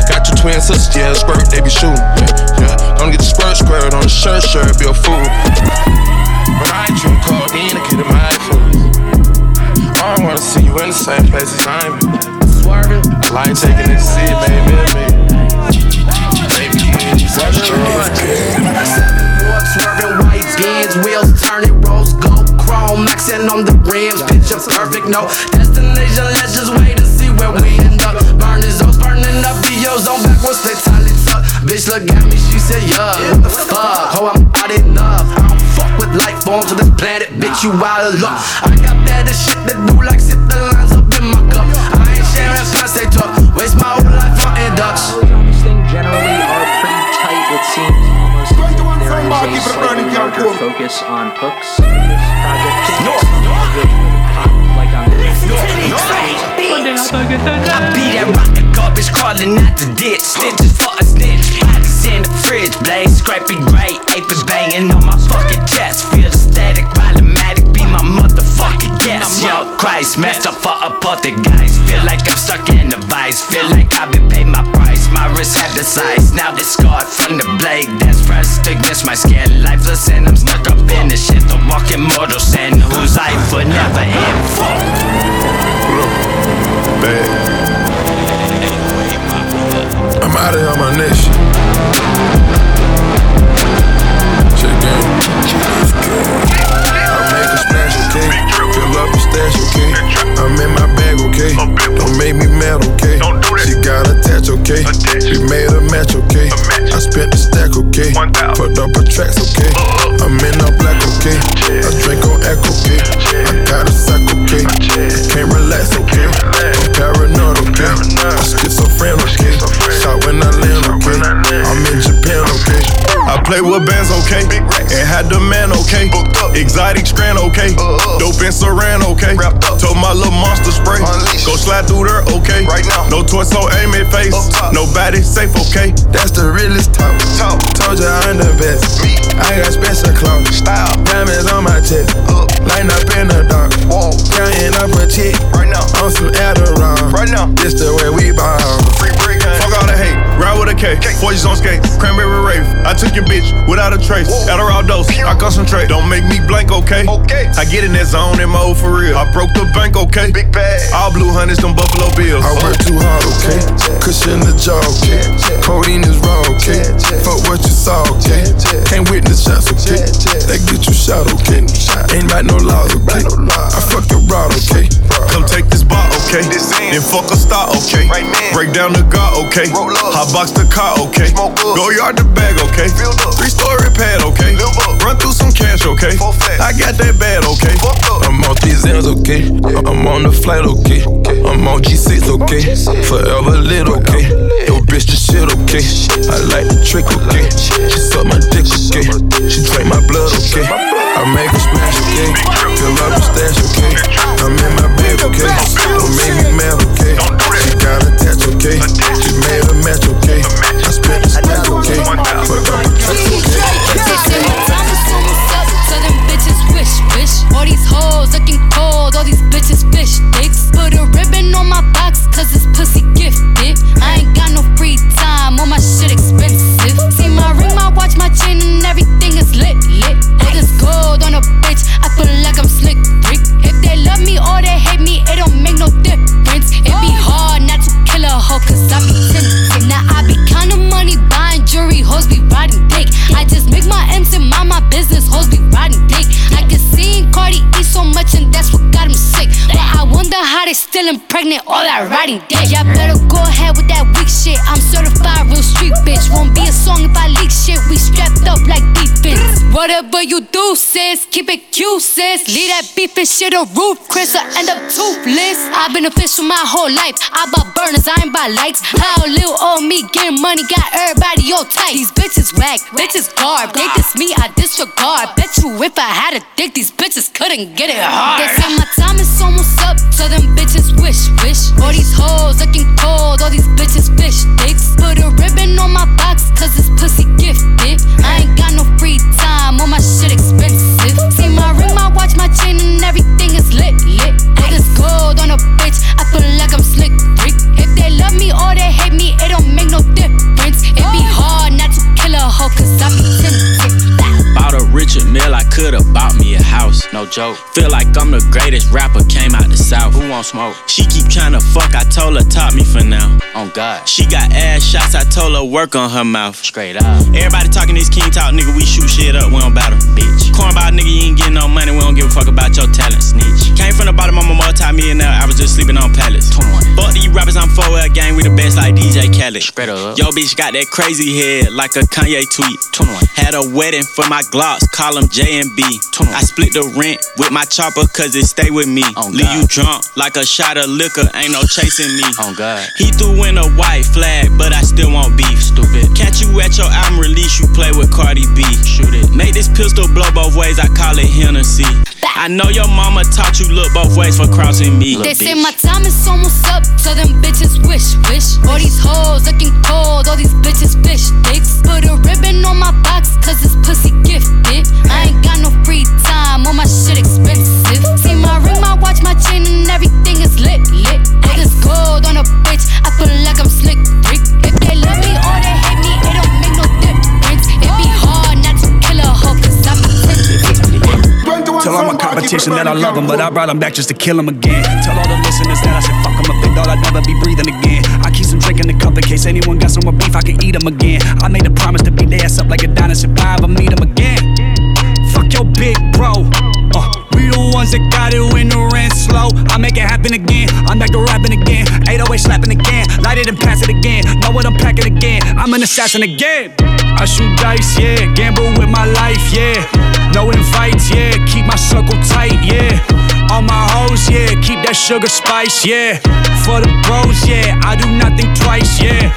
Got your twin sisters, yeah, squirt, they be shooting. Gonna get the squirt squirt on the shirt, shirt, be a fool. But I ain't drink codeine to get in my influence. I don't wanna see you in the same place as I'm in. Like taking it, see it, baby, baby. Baby, on the rims, picture perfect. No destination, let's just wait and see where we end up. Burning those, burning up videos on backwards, they tally tuck. Bitch look at me, she said, yeah, the fuck? Oh, I'm out enough. I don't fuck with life forms on this planet, bitch, you out of luck. I got better shit to do, like sit the lines they talk, waste my whole life on inducts. generally are pretty tight. It seems almost as if there is a slightly larger focus on hooks this project. Like on I be that rocket garbage crawling out the ditch. Stitches for a snitch. Bodies in the fridge. Blade scraping gray. Apes banging on my fucking chest. Feel the static. Problematic. My motherfucking guest. Yo, Christ. Messed up for guys. Feel like I'm stuck in a vice. Feel like I've been paid my price. My wrist had the size. Now it's scarred from the blade. That's first against my skin. Lifeless and I'm stuck up in the shit. The walking mortal sin. Whose life would never end. Fuck. Bad. I'm out of here on my next shit. Stash, okay? I'm in my bag, okay? Don't make me mad, okay? She got attached, okay? She made a match, okay? I spent the stack, okay? Put up a tracks, okay? I'm in a black, okay? I drink on echo, okay? I got a sack, play with bands, okay? And had the man, okay? Exotic strand, okay? Uh, uh. Dope and saran, okay? Told my little monster spray. Go slide through there, okay? Right now. No torso, aim at face. Nobody safe, okay? That's the realest talk. Told you I'm the best. I got special clothes. Style. Diamonds on my chest. Lighting up in the dark. Counting up a now. On some Adderall. Right now. This the way we ball. With a K. Forges on skate. Cranberry rave. I took your bitch without a trace. Adderall dose. I concentrate. Don't make me blank, okay? Okay. I get in that zone in my old for real. I broke the bank, okay? Big bag. All blue hunters, them Buffalo Bills. I work too hard, okay? Cushion the jaw, okay? Codeine is raw, okay? Fuck what you saw, okay? Can't witness shots, okay? They get you shot, okay? Ain't about no laws, okay? I fuck your rod, okay? Come take this bar, okay? Then fuck a star, okay? Break down the gar, okay? Hot box the car, okay? Go yard the bag, okay? Three story pad, okay? Run through some cash, okay? I got that bad, okay? I'm on these ends, okay? I'm on the flight, okay? I'm on G6, okay? Forever lit, okay? Yo, bitch, the shit, okay? I like the trick, okay? She suck my dick, okay? She drink my blood, okay? I make her smash, okay? Fill up the stash, okay? I'm in my bed, okay? Don't make me mad, okay? She got attached, okay? She made a all these bitches fish dicks. Put a ribbon on my box, cause it's pussy gifted. I ain't got no free time, all my shit expensive. See my ring, my watch, my chain, and everything is lit, lit. All this gold on a bitch, I feel like I'm slick. If they love me or they hate me, it don't make no difference. It be hard not to kill a hoe, cause I be tempted hoes be riding dick. I just make my ends and mind my business, hoes be riding dick. I can see Cardi so much and that's what got him sick. But I wonder how they still impregnate all that riding dick. Y'all better go ahead with that weak shit. I'm certified real street bitch. Won't be a song if I leak shit. We strapped up like defense. Whatever you do, sis, keep it cute, sis. Leave that beef and shit a roof, Chris will end up toothless. I've been official my whole life. I bought burners, I ain't buy lights. How little old me getting money got everybody all tight. These bitches whack, bitches garb. They diss me, I disregard. Bet you if I had a dick, these bitches couldn't get it hard. They say my time is almost up, so them bitches wish, wish. All these hoes looking cold, all these bitches fish dicks. Put a ribbon on my box, cause this pussy gifted. I ain't got no free time, all my shit expensive. See my ring, watch, my chain, and everything is lit, lit. All this gold on a bitch, I feel like I'm slick Rick. If they love me or they hate me, it don't make no difference. It be hard not to kill a hoe, cause I be tempted. Bought a Richard Mille, I could've bought me a house. No joke. Feel like I'm the greatest rapper, came out the south. Who want smoke? She keep tryna fuck, I told her top me for now. On God. She got ass shots, I told her work on her mouth. Straight up. Everybody talking this king talk, nigga, we shoot shit up, we don't battle. Bitch. Cornball nigga, you ain't getting no money, we don't give a fuck about your talent, snitch. Came from the bottom, I'm a multi-millionaire, I was just sleeping on pallets. 21. Fuck these rappers, I'm 4L gang, we the best like DJ Khaled. Spread up. Yo, bitch got that crazy head like a Kanye tweet. 21. Had a wedding for my Glocks, call them J and B. 21. I split the rent with my chopper cause it stay with me. Oh, Leave you drunk like a shot of liquor, ain't no chasing me. On God. He threw in a white flag, but I still want beef. Stupid. Catch you at your album release, you play with Cardi B. Shoot it. Make this pistol blow both ways, I call it Hennessy. I know your mama taught you look both ways for crossing me. They say my time is almost up, so them bitches wish, wish. All these hoes looking cold, all these bitches fish dicks. Put a ribbon on my box, cause this pussy gifted. I ain't got no free time, all my shit expensive. See my ring, my watch, my chain, and everything is lit, lit. All this gold on a bitch, I feel like I'm slick Rick. If they love me all they Tell all my competition that I love them, but I brought them back just to kill them again. Tell all the listeners that I said fuck them up, they thought I'd never be breathing again. I keep some drink in the cup in case anyone got some more beef, I can eat them again. I made a promise to beat their ass up like a dinosaur, if I ever meet them again. Fuck your big bro. Uh, we the ones that got it when the rent's slow. I make it happen again. I'm back to rapping again. 808 slapping again. Light it and pass it again. Know what I'm packing again. I'm an assassin again. I shoot dice, yeah. Gamble with my life, yeah. No invites, yeah. Keep my circle tight, yeah. All my hoes, yeah. Keep that sugar spice, yeah. For the bros, yeah. I do nothing twice, yeah.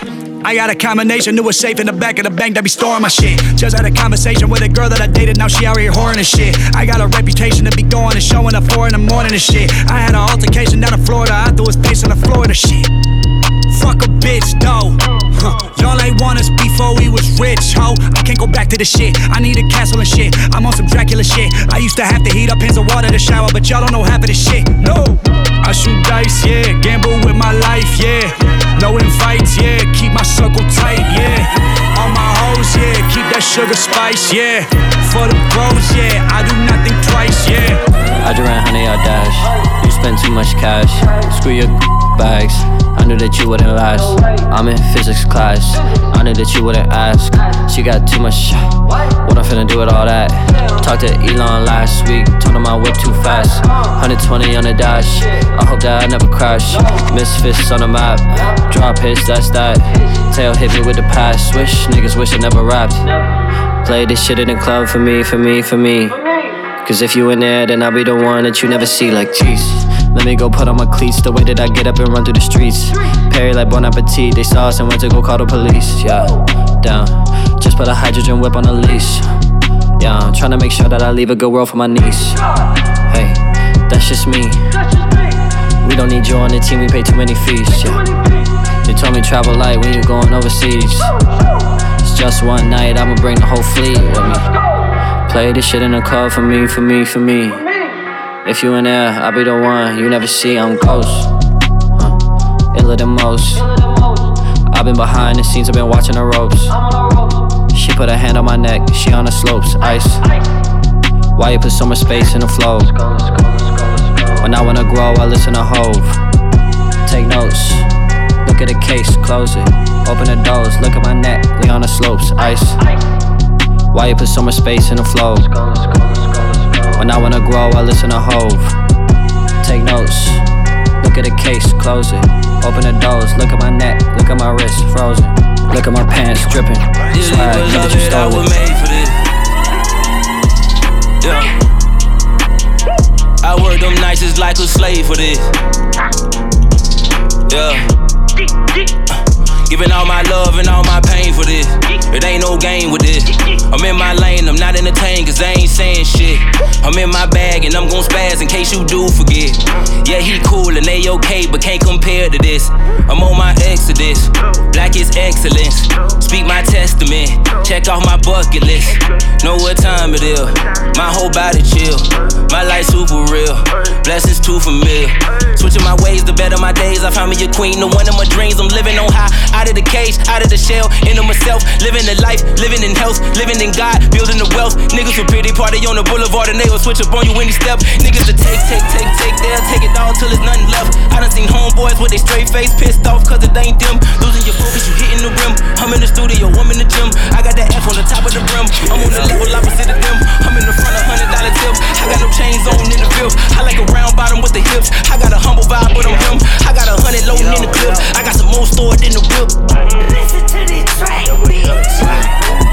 I got a combination, knew a safe in the back of the bank that be storing my shit. Just had a conversation with a girl that I dated, now she out here whoring and shit. I got a reputation to be going and showing up four in the morning and shit. I had an altercation down in Florida, I threw his face on the floor Florida shit. Fuck a bitch, though. Huh. Y'all ain't want us before we was rich, ho. I can't go back to the shit. I need a castle and shit. I'm on some Dracula shit. I used to have to heat up pins of water to shower, but y'all don't know half of this shit. No. I shoot dice, yeah. Gamble with my life, yeah. No invites, yeah. Keep my circle tight, yeah. All my hoes, yeah. Keep that sugar spice, yeah. For the bros, yeah. I do nothing twice, yeah. I just ran honey out dash. You spend too much cash. Screw your bags. I knew that you wouldn't last. I'm in physics class. I knew that you wouldn't ask. She got too much. What I'm finna do with all that? Talked to Elon last week. Told him I whip too fast. 120 on the dash. I hope that I never crash. Misfits on the map. Drop hits, that's that. Tail hit me with the pass. Swish, niggas wish I never rapped. Play this shit in the club for me, for me, for me. Cause if you in there, then I'll be the one that you never see like jeez. Let me go put on my cleats, the way that I get up and run through the streets. Perry like Bon Appetit, they saw us and went to go call the police. Yeah, down. Just put a hydrogen whip on the leash. Yeah, I'm trying to make sure that I leave a good world for my niece. Hey, that's just me. We don't need you on the team, we pay too many fees. Yeah. They told me travel light when you're going overseas. It's just one night, I'ma bring the whole fleet with me. Play this shit in the club for me, for me, for me. If you in there, I'll be the one you never see, I'm ghost. Uh, iller than most. I've been behind the scenes, I've been watching the ropes. She put her hand on my neck, she on the slopes, ice. Why you put so much space in the flow? When I wanna grow, I listen to Hove. Take notes, look at the case, close it. Open the doors, look at my neck, we on the slopes, ice. Why you put so much space in the flow? When I wanna grow, I listen to Hove. Take notes, look at the case, close it. Open the doors, look at my neck, look at my wrist, frozen. Look at my pants dripping. Swag, look at you stole it. made for this. Yeah. I work them nights just like a slave for this. Yeah. Giving all my love and all my pain for this. It ain't no game with this. I'm in my lane, I'm not entertained cause I ain't saying shit. I'm in my bag and I'm gon' spaz in case you do forget. Yeah, he cool and they okay, but can't compare to this. I'm on my exodus. Black is excellence. Speak my testament. Check off my bucket list. Know what time it is. My whole body chill. My life super real. Blessings too familiar. Switching my ways the better my days. I found me a queen, the one of my dreams. I'm living on high, out of the cage, out of the shell, into myself. Living the life, living in health, living in God, building the wealth. Niggas with pretty party on the boulevard and they will switch up on you any step. Niggas to take, take, take, take, they'll take it all till there's nothing left. I done seen homeboys with they straight face pissed off cause it ain't them. Losing your focus, you hitting the rim. I'm in the studio, I'm in the gym. I got that F on the top of the brim. I'm on the level opposite of them. I'm in the front of hundred dollar tips. I got no chains on in the field. I like a round bottom with the hips. I got a humble vibe, but I'm him. I got a hundred loading in the clip. I got some more stored in the whip. Listen to this track.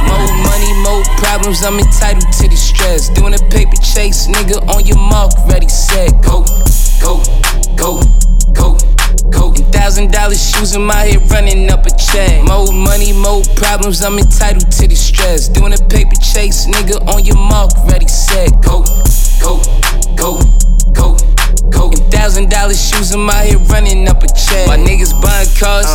More money, more problems, I'm entitled to the stress. Doing a paper chase, nigga, on your mark, ready, set, go, go, go, go. Thousand dollar shoes in my head, running up a check. More money, more problems, I'm entitled to the stress. Doing a paper chase, nigga, on your mark, ready, set, go, go, go, go. And thousand dollar shoes in my head, running up a check. My niggas buying cars,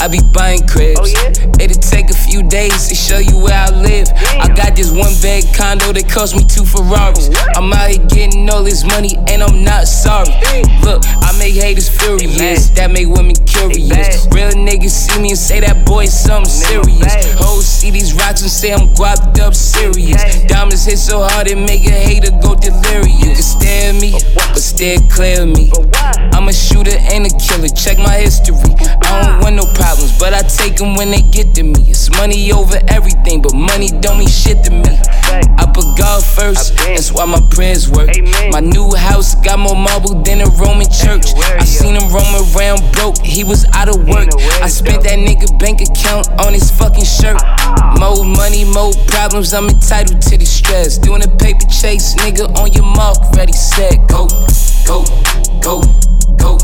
I be buying cribs. It'll take a few days to show you where I live. I got this one bed condo that cost me two Ferraris. I'm out here getting all this money and I'm not sorry. Look, I make haters furious, that make women curious. Real niggas see me and say that boy something serious. Hoes see these rocks and say I'm guapped up serious. Diamonds hit so hard it make a hater go delirious. You can stare at me, but stare clear at me. I'm a shooter and a killer, check my history. I don't want no problems, but I take them when they get to me. It's money over everything, but money don't mean shit to me. I put God first, that's why my prayers work. My new house got more marble than a Roman church. I seen him roam around broke, he was out of work. I spent that nigga bank account on his fucking shirt. More money, more problems, I'm entitled to the stress. Doing a paper chase, nigga, on your mark, ready, set, go, go, go, go.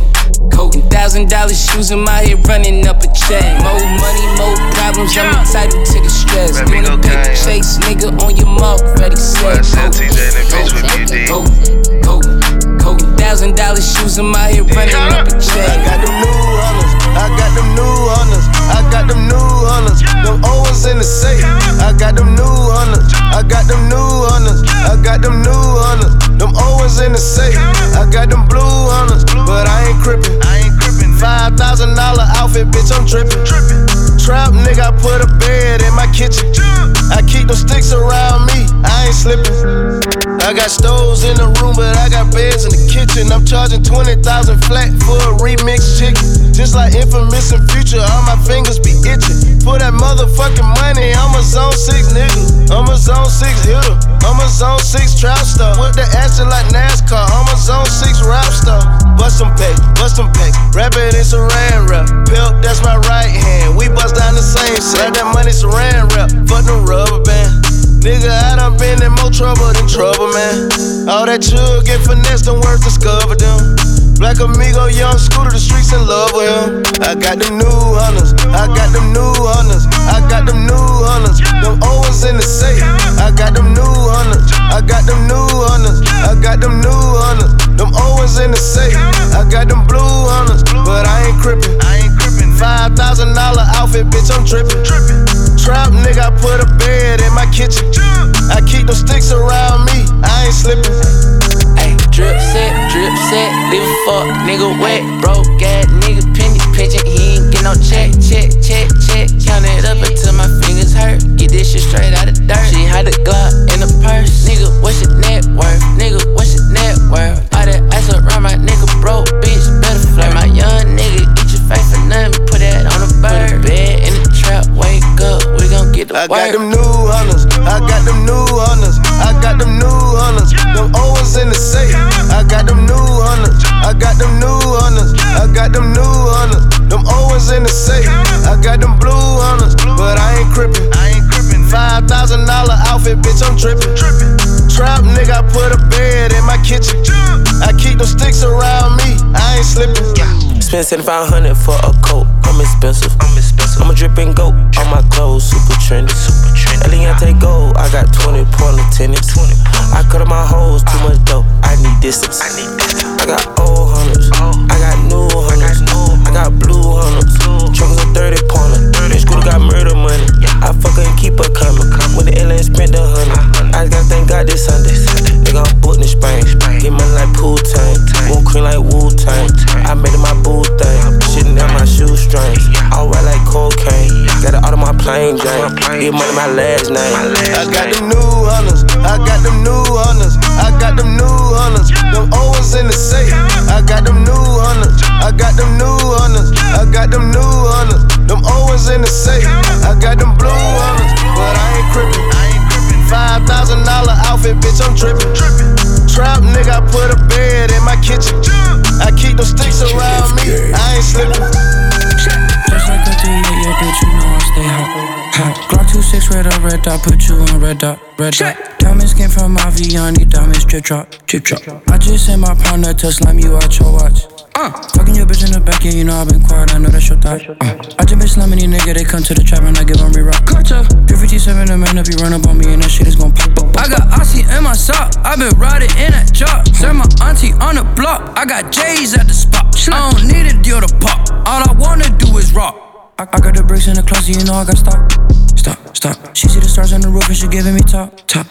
go. Thousand dollar shoes in my head running up a check. More money, more problems, I'm entitled to the stress. Let Doing a paper chase, nigga, on your mark, ready, set, go, go, go, go. And thousand dollar shoes in my head running up a check. I got them new hunters. I got them new hunters. I got them new hunters. Them Owens in the safe. I got them new hunters. 20,000 flat for a remix chicken. Just like infamous and future, all my fingers be itching. For that motherfucking money, I'm a zone 6 nigga. I'm a zone 6 hitter. I'm a zone 6 trap star. With the action like NASCAR, I'm a zone 6 rap star. Bust them pack, bust them pack. Rap it in saran wrap. Pelt, that's my right hand. We bust down the same set. That money saran wrap. Fuck the rubber band. Nigga, I done been in more trouble than trouble, man. All that chug get finessed, them words discover them. Black amigo, young scooter, the streets in love with him. I got them new hunters, I got them new hunters, I got them new hunters. Them Owens in the safe, I got them new hunters, I got them new hunters, I got them new hunters. Them Owens in the safe, I got them blue hunters, but I ain't crippin'. Five thousand dollar outfit, bitch, I'm trippin'. Trap nigga, I put a bed in my kitchen. I keep them sticks around me, I ain't slippin'. Ay, drip set drip set, Leave a fuck nigga wet, broke ass nigga penny pitching. He ain't get no check, check, check, check. Count it up until my fingers hurt. Get this shit straight out of dirt. She had a Glock in the purse. Nigga, what's your net worth? Nigga, what's your net worth? All that ice around my nigga broke, bitch. Get the I work. got them new hunters. I got them new hunters. I got them new hunters. Them old ones in the safe. I got them new hunters. I got them new hunters. I got them new hunters. Them old ones in the safe. I got them blue hunters. But I ain't crippin'. I ain't crippin'. Five thousand dollar outfit, bitch, I'm trippin'. Trap nigga, I put a bed in my kitchen. I keep them sticks around me. I ain't slippin'. Spend 7500 for a coat, I'm expensive. I'm expensive. I'm a dripping goat on my clothes, super trendy. Eliantte gold, I got 20 point attendance. I cut up my hoes, too much dope, I need distance. I got old hunters, I got new hunters, I got blue hunters. Chuckles a 30 pointer, school got murder money. I fucking keep her coming. When the LA spent the hundred, I got thank God this Sunday. They gon' book in Spain, get money like pool tank, won't cream like Wu Tang. I made it my boo thing, shitting down my shoestrings. Alright. 4K. Got it out of my plain Jane. Get money my last name. I got them new hunters. I got them new hunters. I got them new hunters. Them O's in the safe. I got them new hunters. I got them new hunters. I got them new hunters. Them O's in the safe. I got them blue hunters, but I ain't crippin'. Five thousand dollar outfit, bitch. I'm trippin' trap, nigga, I put a bed in my kitchen. I keep them sticks around me, I ain't slippin'. Just like a 38, yeah, bitch, you know I stay hot. hot. Glock 26, red dot, red dot, put you on red dot, red dot. Diamond came from Vianney, diamonds drip drop, drip drop. I just sent my partner to slam you out your watch. Uh, fucking your bitch in the back, yeah, you know I've been quiet, I know that's your thought. Uh, I just been slamming these nigga, they come to the trap and I give them re-rock. Culture. 357, the man, if you run up on me and that shit is gon' pop, pop. I got Aussie in my sock, i been riding in that job. Send my auntie on the block, I got J's at the spot. I don't need a deal to pop, all I wanna do is rock. I, I got the bricks in the closet, you know I got stop. Stop, stop. She see the stars on the roof and she giving me top, top.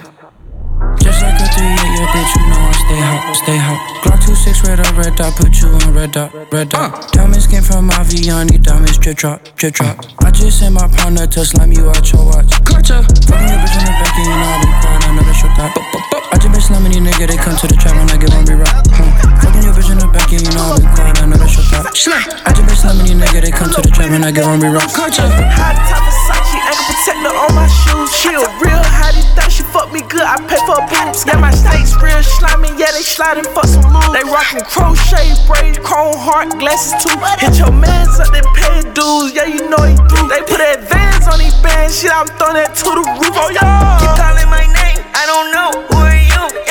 Just like a 38, yeah, bitch, you know I stay hot, stay hot. Glock 26, red dot, red dot, put you on red dot, red dot. Diamond skin from Vianney, diamonds drip drop, drip drop. I just sent my partner to slam you out your watch. Culture. Fucking your bitch in the back, and you know I been quiet, I that's your thought. I just been slamming these nigga, they come to the trap and I give them re-rock. Huh. Hmm. Fucking your bitch in the back, and you know I been quiet, I know that's your thought. I just been slamming these nigga, they come to the trap and I give them re-rock. Culture. Hot top Versace, ankle protector on my shoes. She a real hottie, think she fuck me good. I pay for a boobs. Yeah, my steaks real slimy, yeah, they sliding for some loot. They rockin' crochet braids, chrome heart, glasses too. Hit your mans up, they pay dues, yeah, you know he do. They put advance on these bands, shit, I'm throwing that to the roof, oh yeah. Keep calling my name, I don't know, who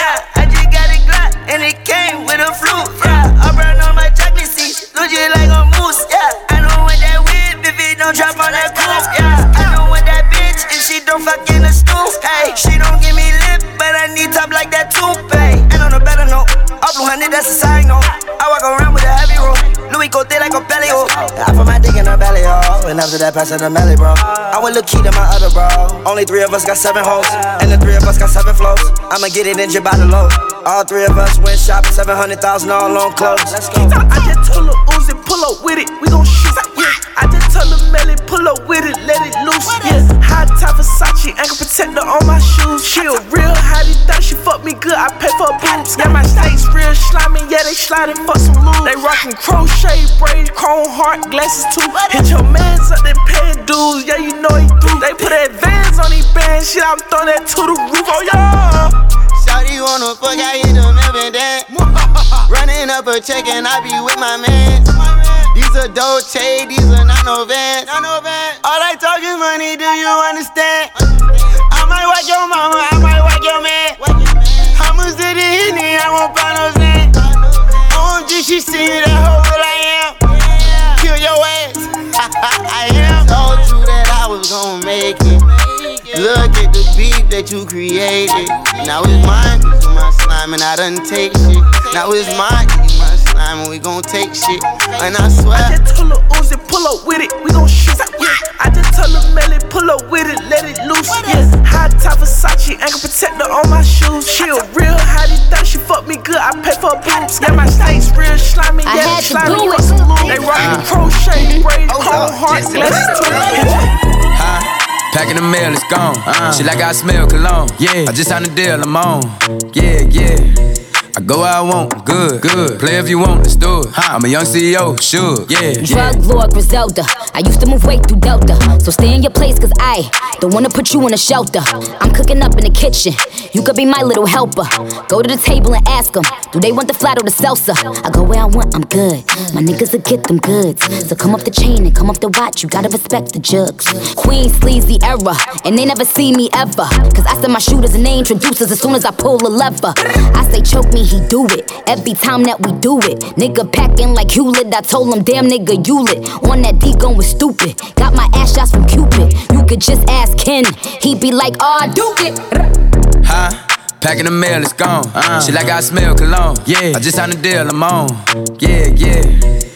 Yeah, I just got a Glock, and it came with a flute. Yeah, I brown on my chocolate seats, look just like a moose. Yeah, I don't want that whip if it don't drop on that coupe. Yeah, I don't want that bitch if she don't fuck in the stoop. Hey, she don't give me lip, but I need top like that. And a better note, all blue honey, that's a side note. I walk around with a heavy roll, Louis Cote like a belly oh. I put my dick in her belly oh, and after that pass her the melly bro. I went look key to my other bro. Only three of us got seven hoes, and the three of us got seven flows. I'ma get it in by the low. All three of us went shopping, seven hundred thousand all on clothes. Let's go. I just told Lil Uzi, pull up with it, we gon' shoot. I just told the Melly, pull up with it, let it loose. Yeah, hot top Versace, ankle protector on my shoes. She a real hottie, think she fuck me good, I pay for a boobs. Yeah, my steaks real slimy, yeah, they sliding for some loot. They rockin' crochet braids, chrome heart, glasses too. Hit your mans up, they pay dues, yeah, you know he do. They put that vans on these bands, shit, I'm throwing that to the roof, oh yeah. Shawty wanna fuck, I hit them every day. Running up a check and I be with my man. These are Dolce, these are not no vans. All I talk is money, do you understand? I might whack your mama, I might whack your man. How much did it hit me? I won't buy no zen. OMG, she see me, that hoe what I am. Kill your ass. I am. Told you that I was gonna make it. Look at the beat that you created. Now it's mine, you my slime, and I done take shit. Now it's mine, you my slime, and we gon' take shit. And I swear. I just told Lil Uzi, pull up with it, we gon' shoot. Yeah. I just told Lil Melly, pull up with it, let it loose. Yeah. High top Versace, ankle protector on my shoes. She a real hottie, thought she fuck me good. I pay for a boobs. Yeah, my state's real slimy. I Yeah, had to slimy. do it. They rockin' crochet, ah. braid, oh, cold heart, glasses, two Packing the mail, it's gone. Uh. She like I smell cologne. Yeah, I just signed a deal, I'm on. Yeah, yeah. I go where I want, good, good. Play if you want, let's do it. I'm a young CEO, sure, yeah, yeah. Drug lord Griselda. I used to move weight through Delta. So stay in your place, cause I don't wanna put you in a shelter. I'm cooking up in the kitchen. You could be my little helper. Go to the table and ask them, do they want the flat or the salsa? I go where I want, I'm good. My niggas will get them goods. So come off the chain and come off the watch. You gotta respect the jugs. Queen sleazy era. And they never see me ever. Cause I send my shooters and they introduce us as soon as I pull a lever. I say choke me, he do it. Every time that we do it. Nigga packing like Hewlett. I told him, damn nigga, Hewlett. lit. On that D going stupid. Got my ass shots from Cupid. You could just ask Ken. He be like, oh, I do it. Huh? Packing the mail, it's gone. Uh-huh. She like I smell cologne. Yeah, I just signed a deal, I'm on. Yeah, yeah.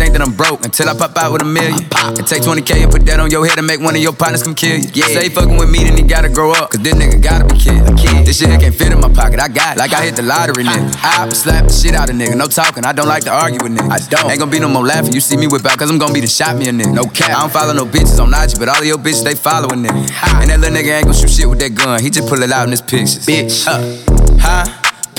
think that I'm broke until I pop out with a million. And take 20k and put that on your head and make one of your partners come kill you. Yeah. Say fucking with me, then he gotta grow up. Cause this nigga gotta be kid. This shit can't fit in my pocket. I got it. Like I hit the lottery, nigga. I slap the shit out of nigga. No talking. I don't like to argue with niggas. I don't. Ain't gonna be no more laughing. You see me whip out, cause I'm gonna be the shot me a nigga. No cap. I don't follow no bitches on IG, but all of your bitches, they following nigga. And that little nigga ain't gonna shoot shit with that gun. He just pull it out in his pictures. Bitch. Uh, huh?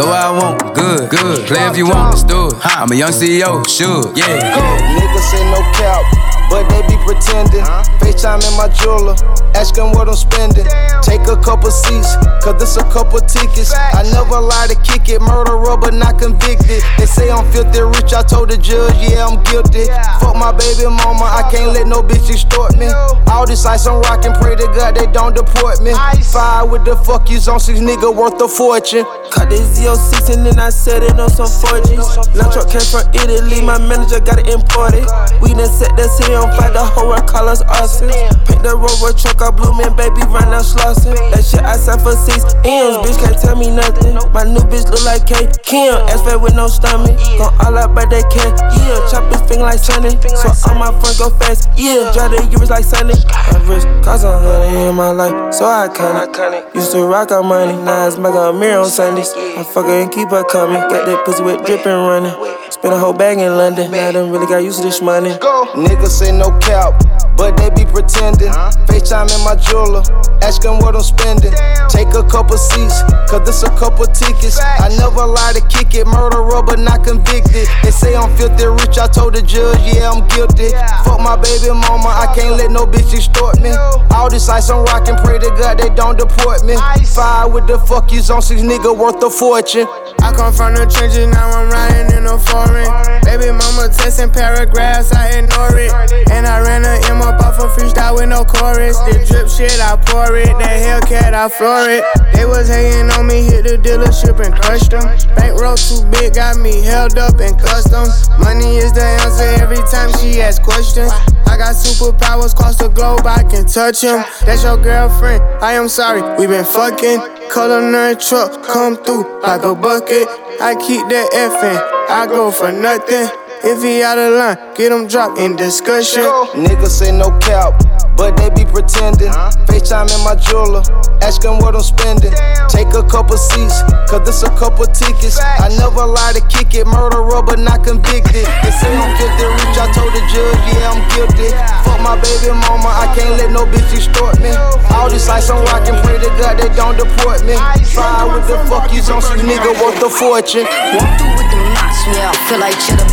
Go where I want, good, good. Play if you want, let's do it. I'm a young CEO, sure. Yeah. Niggas say no cap, but they be pretending. FaceTime in my jeweler, asking what I'm spending. Take a couple seats, cause this a couple tickets. I never lie to kick it, murderer but not convicted. They say I'm filthy rich, I told the judge, yeah, I'm guilty. Fuck my baby mama, I can't let no bitch extort me. All this ice I'm rocking, pray to God they don't deport me. Five with the fuck yous on six nigga worth a fortune. Cut this Z06 and then I set it on some 4Gs. Lunch truck came from Italy, my manager got it imported. We done set the city on fire, the whole world call us Austin. Paint the rover truck, I blue man, baby, run out Slauson. That shit I signed for six M's, bitch can't tell me nothing. My new bitch look like K. Kim, ass fat with no stomach. Gon' all up by that cat, yeah. Chop his finger like Sunny. So all my friends go fast, yeah. Drive the years like Sunny. My wrist cost a hundred in my life, so I iconic. Used to rock our money, now it's a mirror on Sundays. I fuck her and keep her coming. Got that pussy with dripping running. Spend a whole bag in London. Now I done really got used to this money. Niggas say no cap, but they be pretending. FaceTime in my jeweler, asking what I'm spending. Take a couple seats, cause this a couple tickets. I never lie to kick it, murderer but not convicted. They say I'm filthy rich, I told the judge, yeah, I'm guilty. Fuck my baby mama, I can't let no bitch extort me. All this ice I'm rocking, pray to God they don't deport me. Five with the fuck yous on six nigga worth a fortune. I come from the trenches, now I'm riding in a foreign. Baby mama testing paragraphs, I ignore it. And I ran a M up off a freestyle with no chorus. The drip shit, I pour it. That Hellcat, I floor it. They was hating on me, hit the dealership and crushed them. Bankroll too big, got me held up in customs. Money is the answer every time she asks questions. I got superpowers across the globe, I can touch him. That's your girlfriend, I am sorry, we been fucking. Culinary truck come through like a bucket. I keep that effing, I go for nothing. If he out of line, get him dropped in discussion. Niggas say no cap, but they be pretending. FaceTime in my jeweler, ask them what I'm spending. Take a couple seats, cause this a couple tickets. I never lie to kick it, murderer, but not convicted. They say I'm filthy rich, I told the judge, yeah, I'm guilty. Fuck my baby mama, I can't let no bitch extort me. All this ice on rock and pray to God they don't deport me. Try with the fuck you on some nigga worth a fortune. Walk through with them knots, yeah, I feel like cheddar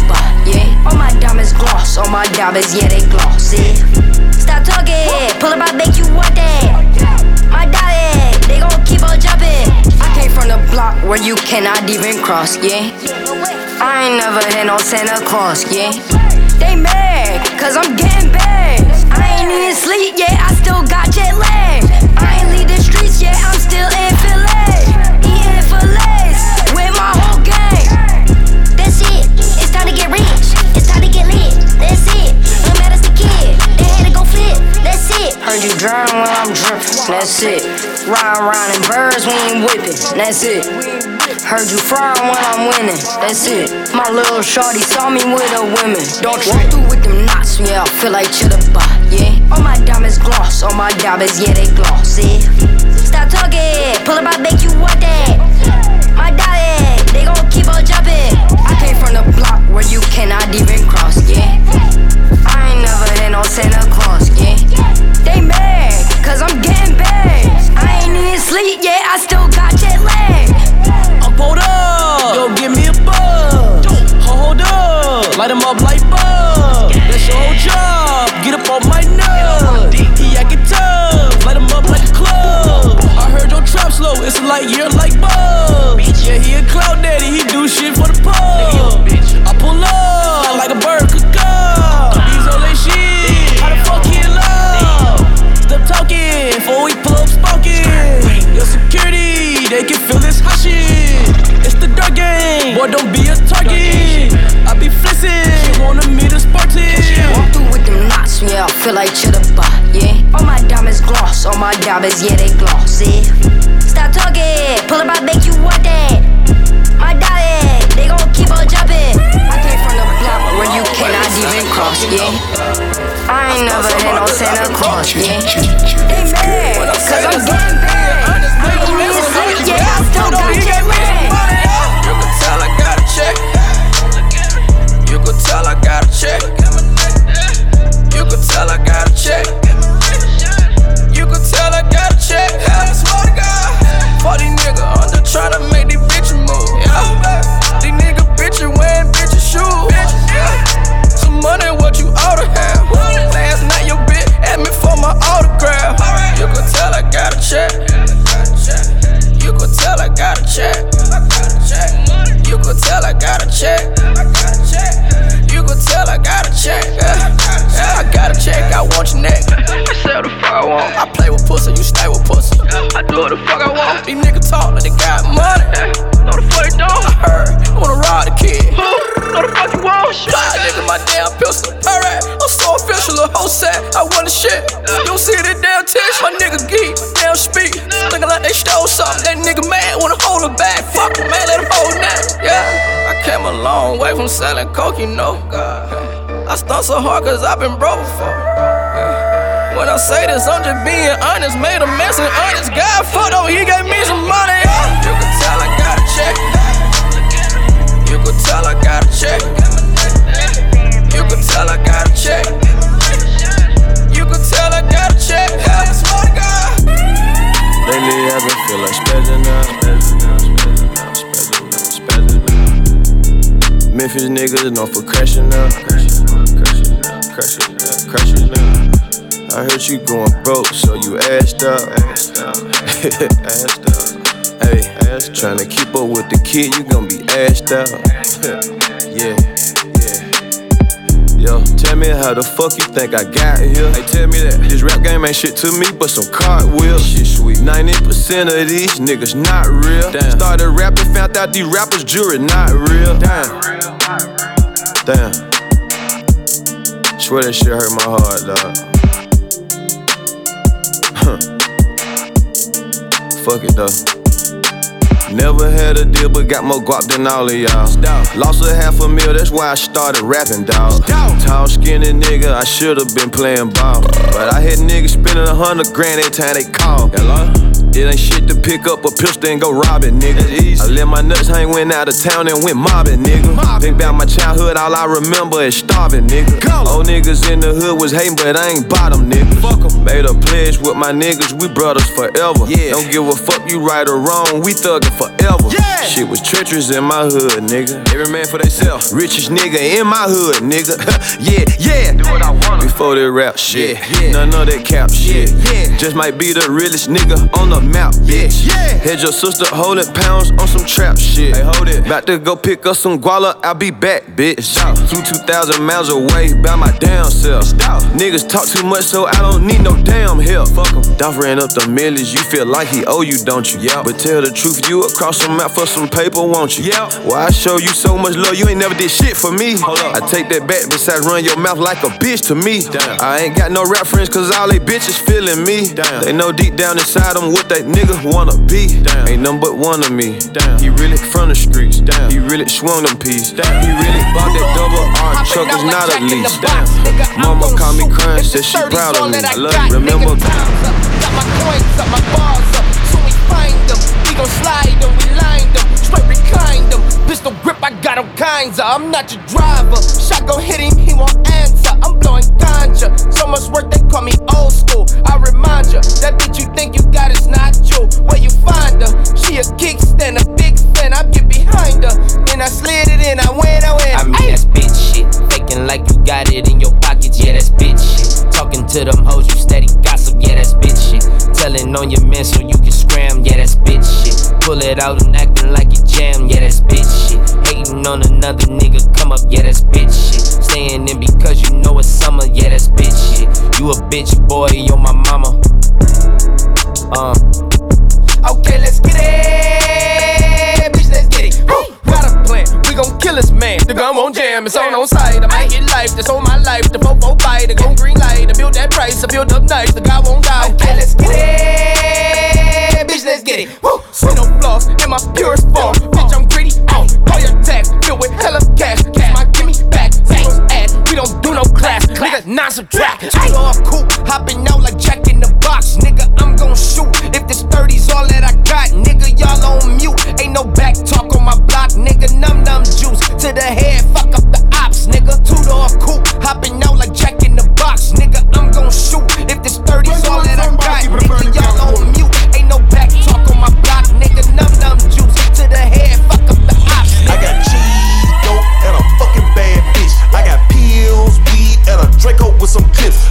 yeah. All my diamonds gloss, all my diamonds, yeah, they gloss, yeah. Stop talking, pull up, I make you want that. My diamond, they gon' keep on jumping. I came from the block where you cannot even cross, yeah. I ain't never had no Santa Claus, yeah. They mad, cause I'm getting bad. I ain't even sleep yet, I still got jet lag. Heard you drown when I'm dripping, that's it. Riding around in birds when you whipping, that's it. Heard you frying when I'm winning, that's it. My little shorty saw me with a woman. Don't walk through with them knots, yeah, I feel like cheddar butt, yeah. All my diamonds gloss, all my diamonds, yeah, they gloss, yeah. Stop talking. Pull up, I make you want that. My diamond, they gon' keep on jumping. I came from the block where you cannot even cross, yeah. I ain't never had no Santa Claus, ain't even sleep yet, I still got jet lag. I'm pulled up. Yo, give me a buzz. Hold up. Light 'em up like bug. That's your whole job. Get up on my nut. He acting tough. light Light 'em up like a club. I heard your trap slow. It's a light year like bug. Yeah, he a cloud daddy. He do shit for the pub. Feel like cheddar butt, yeah. All my diamonds gloss, all my diamonds, yeah, they gloss, yeah. Stop talking. Pull up, I make you want that. My diamond, they gon' keep on jumping. I came from the block where you cannot even cross, yeah. I ain't never had no Santa Claus, yeah. They mad, cause I'm from coke, you know. God. I stunt so hard cause I've been broke before. When I say this, I'm just being honest. Made a mess and honest. God fuck though, he gave me some money. You can tell I got a check. You can tell I got a check. Memphis niggas known for crashing out. Crashing out, crashing out, crashing out. I heard you going broke, so you assed out. Assed out, assed out. Hey, tryna keep up with the kid, you gon' be assed out. yeah, yeah. Yo, tell me how the fuck you think I got here? Hey, tell me that this rap game ain't shit to me, but some cartwheels. Shit sweet. 90% of these niggas not real. Damn. Started rapping, found out these rappers jury not real. Damn. Damn. Swear that shit hurt my heart, dog. Huh. Fuck it though. Never had a deal, but got more guap than all of y'all. Lost a half a mil, that's why I started rapping, dawg. Tall, skinny nigga, I should've been playing ball. But I had niggas spending a hundred grand every time they call. Hello? It ain't shit to pick up a pistol and go robbing, nigga. I let my nuts hang, went out of town and went mobbing, nigga. Think about my childhood, all I remember is starving, nigga. Old niggas in the hood was hating, but I ain't bottom, nigga. Fuck 'em. Made a pledge with my niggas, we brothers forever. Yeah. Don't give a fuck you right or wrong, we thuggin' forever. Yeah. Shit was treacherous in my hood, nigga. Every man for theyself. Richest nigga in my hood, nigga. yeah, yeah. Do what I want. Before they rap shit. Yeah, None of that cap shit. Yeah, Just might be the realest nigga on the map, bitch. Yeah. Had your sister holding pounds on some trap shit. Hey, hold it. About to go pick up some guala, I'll be back, bitch. Flew 2,000 miles away by my damn self. Niggas talk too much, so I don't need no damn help. Fuck 'em. Dolph ran up the millions, you feel like he owe you, don't you? Yeah. But tell the truth, you across some map for some paper, won't you? Yeah. Why I show you so much love, you ain't never did shit for me. Hold up. I take that back, besides run your mouth like a bitch to me. Damn. I ain't got no rap friends, cause all they bitches feeling me. Damn. They know deep down inside them what that nigga wanna be. Damn. Ain't nothing but one of me. Damn. He really from the streets. Damn. He really swung them peas. Damn. He really bought that double R truck, is not a lease. Damn. Mama call me crying, said she proud of me. I love you, remember? Got my coins up, my bars up. So we find them. We gon' slide them, we line them. Straight recline them. Pistol grip, I got all kinds of. I'm not your driver. Shot gon' hit him, he won't answer. I'm blowing ganja. So much work, they call me old school. I remind ya, that bitch you think you got is not you. Where you find her? She a kickstand, a big fan. I get behind her. Then I slid it in, I went, I went. I mean, that's like you got it in your pockets, yeah, that's bitch shit. Talking to them hoes, you steady gossip, yeah, that's bitch shit. Telling on your man so you can scram, yeah, that's bitch shit. Pull it out and acting like you jam, yeah, that's bitch shit. Hating on another nigga, come up, yeah, that's bitch shit. Staying in because you know it's summer, yeah, that's bitch shit. You a bitch boy, you're my mama. Uh. Okay, let's get it. Gon' kill this man. The gun won't jam. It's on on sight. I might get life. That's on my life. The fofo bite. The gon' green light. I build that price. I build up nice. The guy won't die. Okay, let's get it. Bitch, let's get it. Woo! See no flaws in my purest form. Bitch, I'm greedy. Oh, all your tax filled with hella cash. Kiss my no class. Nigga, non subtract. Two door cool. Hopping out like Jack in the box. Nigga, I'm gon' shoot. If this 30's all that I got, nigga, y'all on mute. Ain't no back talk on my block, nigga. Numb Numb Juice to the head. Fuck up the ops, nigga. Two door cool. Hopping out like Jack in the box. Nigga, I'm gon' shoot. If this 30's all that I got, nigga, y'all on mute.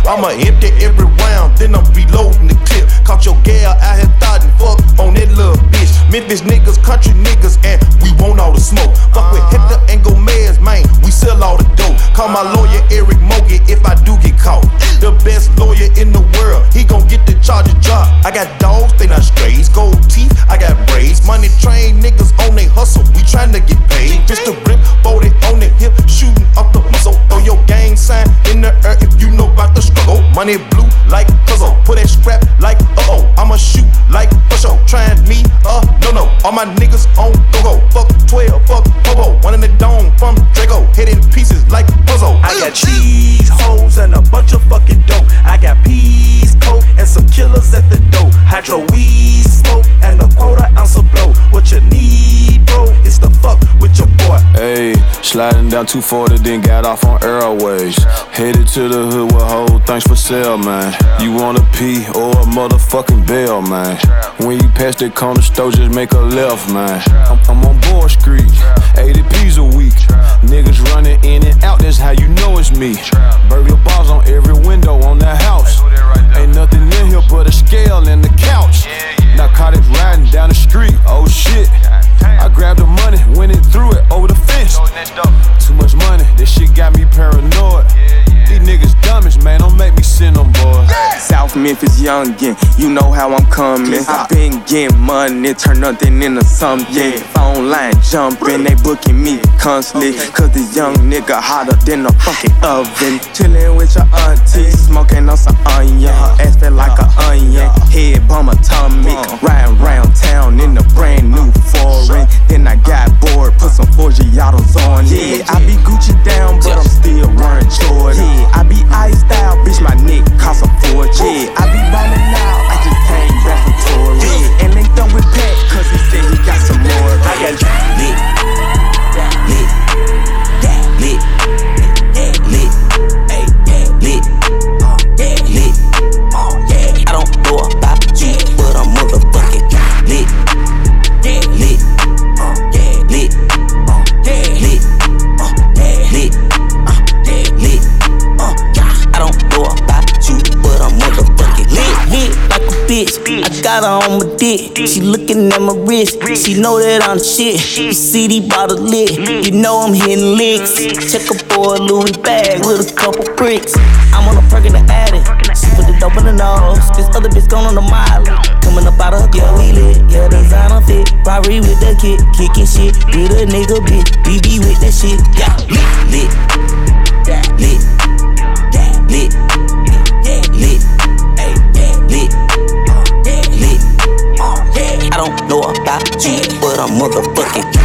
I'ma empty every round, then I'm reloading the clip. Caught your gal out here thotting, fuck on that little bitch. Memphis niggas, country niggas, and we want all the smoke. Fuck with Hector and Gomez, man, we sell all the Call my lawyer Eric Mogan if I do get caught. The best lawyer in the world, he gon' get the charge job. I got dogs, they not strays, gold teeth, I got braids. Money train niggas on they hustle, we tryna get paid. Just a rip, 40 on the hip, shooting up the muscle. Throw your gang sign in the air if you know about the struggle. Money blue like puzzle, put that scrap like uh oh. I'ma shoot like for sure. Trying me, uh, no no. All my niggas on go go. Fuck 12, fuck Popo. One in the dome from Draco, hit in pieces like puzzle. I got cheese hoes and a bunch of fucking dope. I got peas, coke, and some killers at the door. Hydro weed, smoke, and a quarter ounce of blow. What sliding down 240, then got off on Airways. Headed to the hood with whole things for sale, man. You want a P or a motherfucking bell, man. When you pass the corner store, just make a left, man. I'm, I'm on Board Street, 80 P's a week. Niggas running in and out, that's how you know it's me. Burger bars on every window on that house. Ain't nothing in here but a scale and the couch. Narcotic riding down the street, oh shit. I grabbed the money, went and threw it over the fence. Too much money, this shit got me paranoid. These niggas dummies, man, don't make me send them boys. South Memphis youngin', you know how I'm coming. I been getting money, turn nothing into something. Phone line jumping, they booking me constantly. Cause this young nigga hotter than a fucking oven. Chillin' with your auntie, smoking on some onion. Her ass feel like a onion, head bomb atomic. Uh. Riding round town in a brand new uh. foreign. Then I uh. got bored, put some Forgiatos on it. I be Gucci down, but I'm still wearing Jordan. I be iced out, bitch, my neck cost a fortune. I be running out, I just came back from touring. And they done with Pat, cause he said he got some more. I got lit, got her on my dick. She looking at my wrist. She know that I'm the shit. You see these bottles lit. You know I'm hitting licks. Check her for a Louis bag with a couple bricks. I'm on a perk in the attic. She put the dope in the nose. This other bitch gone on the mile. Coming up out of her, yeah, we lit. Yeah, designer fit. Robbery with the kid. Kicking shit with a nigga bitch. BB with that shit. Yeah, lit, lit, know about you, but I'm motherfucking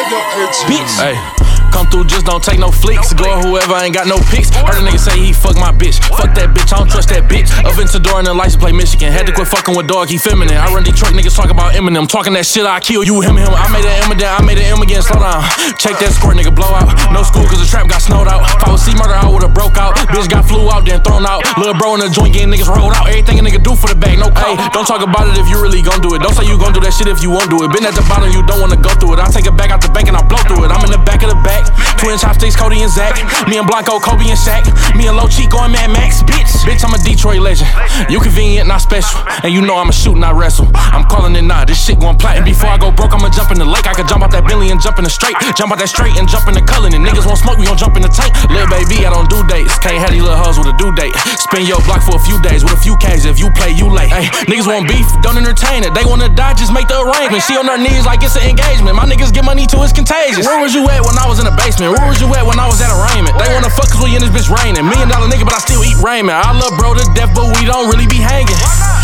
ATL Jacob, Bitch. Hey. Come through, just don't take no flicks. Go whoever ain't got no pics. Heard a nigga say he fuck my bitch. Fuck that bitch, I don't trust that bitch. Up into door and the license play Michigan. Had to quit fucking with dog, he feminine. I run Detroit, niggas talk about Eminem. Talking that shit, I kill you, him, him. I made an M again, I made an M again, slow down. Check that score, nigga, blow out. No school, cause the trap got snowed out. If I was C murder, I would've broke out. Bitch got flew out, then thrown out. Little bro in the joint getting niggas rolled out. Everything a nigga do for the bag, no call. Don't talk about it if you really gon' do it. Don't say you gon' do that shit if you won't do it. Been at the bottom, you don't wanna go through it. I take it back out the bank and I blow through it. I'm in the back of the back. Twin chopsticks, Cody and Zach. Me and Blanco, Kobe and Shaq. Me and Low Chico and Mad Max. Bitch, bitch, I'm a Detroit legend. You convenient, not special. And you know I'm a shoot, not wrestle. I'm calling it nah, this shit gon' platinum. Before I go broke, I'ma jump in the lake. I could jump out that Bentley and jump in the straight. Jump out that straight and jump in the color. And niggas won't smoke, we gon' jump in the tank. Little baby, I don't do dates. Can't have these little hoes with a due date. Spin your block for a few days with a few K's. If you play, you late. Hey, niggas want beef, don't entertain it. They wanna die, just make the arrangement. She on her knees like it's an engagement. My niggas get money till it's contagious. Where was you at when I was in the basement? Where was you at when I was at a arraignment? They wanna fuck cause we in this bitch raining. Million dollar nigga, but I still eat raiment. I love bro to death, but we don't really be hanging.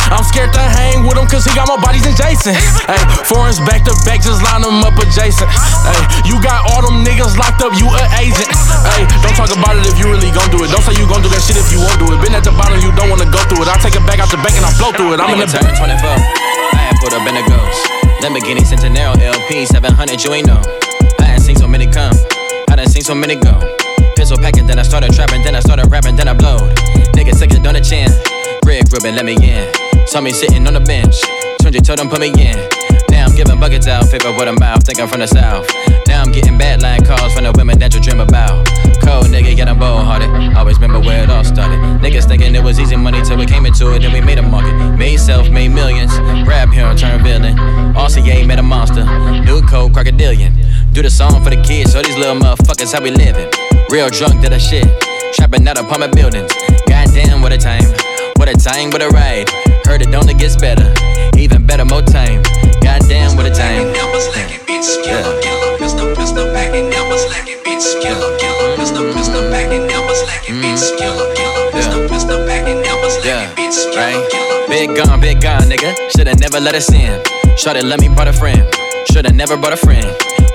I'm scared to hang with him cause he got more bodies than Jason. Hey, foreigns back to back, just line them up adjacent. Hey, you got all them niggas locked up, you an agent. Hey, don't talk about it if you really gon' do it. Don't say you gon' do that shit if you won't do it. Been at the bottom, you don't wanna go through it. I take it back out the bank and I flow through it. I'm in the turn 24. I had put up in the ghost. Lamborghini Centenario LP 700, you ain't know. I ain't seen so many come. I done seen so many go. Pistol packing, then I started trapping, then I started rapping, then I blowed. Nigga took it on the chin. Red ribbon, let me in. Saw me sitting on the bench. Tunji told them put me in. Now I'm giving buckets out, paper with a mouth, think I'm from the south. Now I'm getting bad line calls from the women that you dream about. Cold nigga, get I'm bold hearted. Always remember where it all started. Niggas thinking it was easy money till we came into it, then we made a market. Made self, made millions. Rap hero, turn villain. RCA made a monster. New code, crocodilian. Do the song for the kids, so these little motherfuckers how we living. Real drunk did a shit. Trapping out apartment buildings. Goddamn, what a time. What a time, what a ride. Heard it only gets better. Even better, more time. Goddamn, what a time. Yeah. Yeah, mm-hmm. right? Big gun, big gun, nigga. Shoulda never let us in. Shoulda let me brought a friend. Shoulda never brought a friend.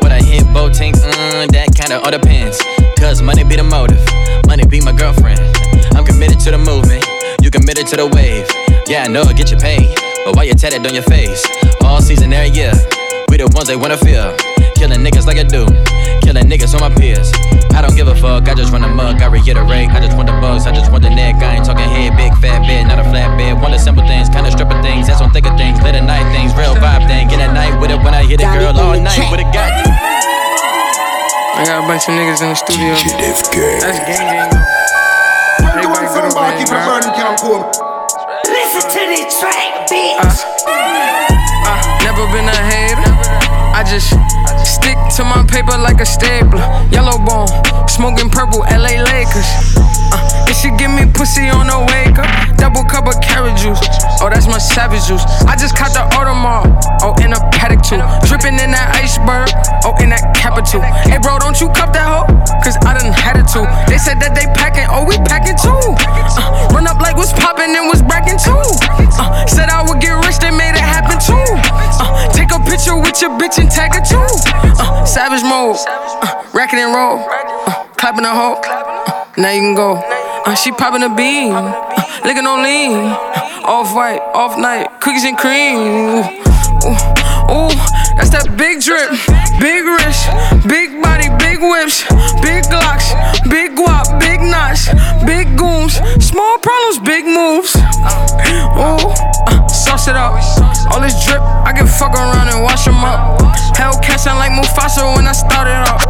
When I hit both tanks, mm, that kinda all depends. Cause money be the motive, money be my girlfriend. I'm committed to the movement, you committed to the wave. Yeah, I know it get you paid, but why you tatted on your face? All season, every year, we the ones they wanna feel. Killing niggas like I do. Killing niggas on my peers. I don't give a fuck, I just run a mug, I reiterate. I just want the bugs, I just want the neck. I ain't talking head, big fat bed, not a flat bed. One of the simple things, kinda stripper things, that's on thicker things. Late at night things, real vibe thing. Get a night with it when I hit a girl, all night with a got I got a bunch of niggas in the studio. That's gang gang. Everybody go to bed, keep it burning, can't come. Listen to this track, bitch. Uh, never been a hater. I just stick to my paper like a stapler. Yellow bone, smoking purple, LA Lakers. Uh, and she give me pussy on the wake up. Double cup of carrot juice. Oh, that's my savage juice. I just caught the Audemars. Oh, in a Patek too. Dripping in that iceberg. Oh, in that capital. Hey, bro, don't you cup that hoe? Cause I done had it too. They said that they packing. Oh, we packing too. Uh, run up like what's popping and was bragging too. Uh, said I would get rich, they made it happen and roll. Uh, clapping a hoe. Uh, now you can go. Uh, she popping a bean. Uh, licking on lean. Uh, off white, off night. Cookies and cream. Ooh, ooh, that's that big drip. Big wrist. Big body, big whips. Big glocks. Big guap, big knots. Big goons. Small problems, big moves. Ooh, uh, sauce it up. All this drip, I can fuck around and wash them up. Hellcat sound like Mufasa when I started up.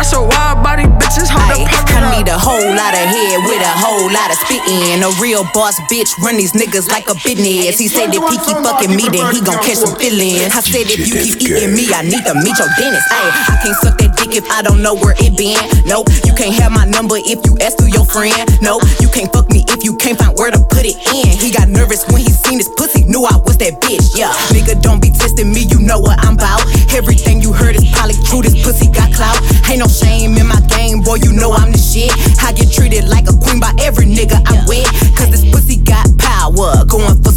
That's a wild body, bitches hold the pocket I up. need a whole lot of head with a whole lot of spittin'. A real boss bitch run these niggas like a business. He said if he keep fucking me, then he gon' catch some feelings. I said if you keep eating me, I need to meet your dentist. Ay, I can't suck that dick if I don't know where it been. Nope, you can't have my number if you ask through your friend. Nope, you can't fuck me if you can't find where to put it in. He got nervous when he seen his pussy, knew I was that bitch. Yeah, nigga, don't be testing me, you know what I'm about. Everything you heard is probably true. This pussy got clout. Ain't no shame in my game, boy. You know I'm the shit. I get treated like a queen by every nigga I'm with. Cause this pussy got power. Going for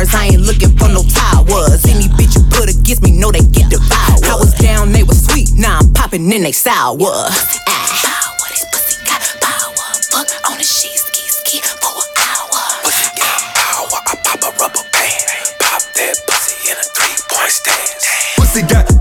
got bars. I ain't looking for no towers. Any bitch you put against me, know they get devoured. I was down, they was sweet. Now I'm popping in they sour. Ah. Fuck on the sheet, ski, ski for an hour. Pussy got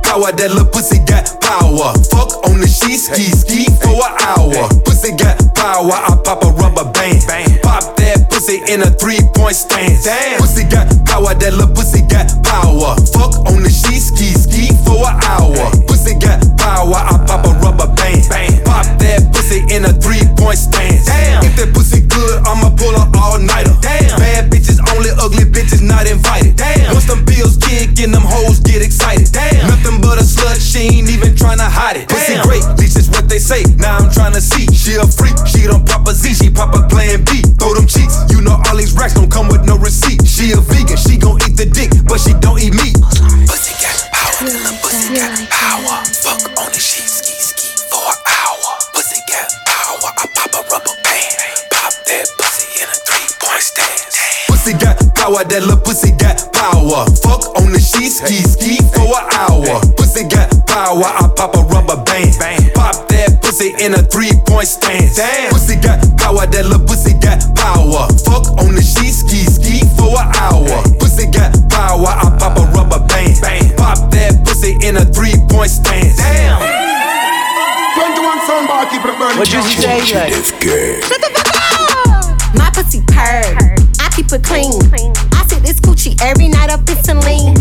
power, I pop a rubber band. Pop that pussy in a three point stance. Pussy got power, that little pussy got power. Fuck on the sheet, ski, ski for an hour. Pussy got power, I pop a rubber band. Bang, pop that pussy in a three point stance. Damn. Pussy got power, that little pussy got power. Fuck on the sheet, ski, ski for an hour. Pussy got power, I pop a rubber band. Bang, pop that pussy in a three point stance. Damn. If that pussy good, I'ma pull her all nighter. Damn. Bad bitches only, ugly bitches not invited. Once them bills kick and them hoes get excited. But a slut, she ain't even tryna hide it. Pussy great, at least that's what they say. Now I'm tryna see. She a freak, she don't pop a Z, she pop a plan B. Throw them cheeks, you know all these racks don't come with no receipt. She a vegan, she gon' eat the dick, but she don't eat meat. Oh, pussy got power, pussy got power. Fuck power, that little pussy got power. Fuck on the sheet, ski, ski for an hour. Pussy got power, I pop a rubber band. Pop that pussy in a three point stance. Pussy got power, that little pussy got power. Fuck on the sheet, ski, ski for an hour. Pussy got power, I pop a rubber band. Pop that pussy in a three point stance. Damn. 21 sound keep it burning. What you say, like? Shut the fuck up! My pussy purr. I keep it clean. I sit this coochie every night up in lean.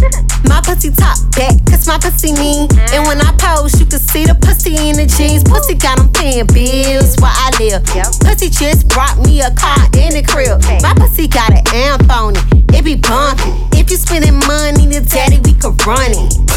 My pussy top back, cause my pussy mean. And when I pose, you can see the pussy in the jeans. Pussy got got 'em paying bills where I live. Pussy just brought me a car in the crib. My pussy got an amp on it. It be bumping. If you spending money to daddy, we could run it.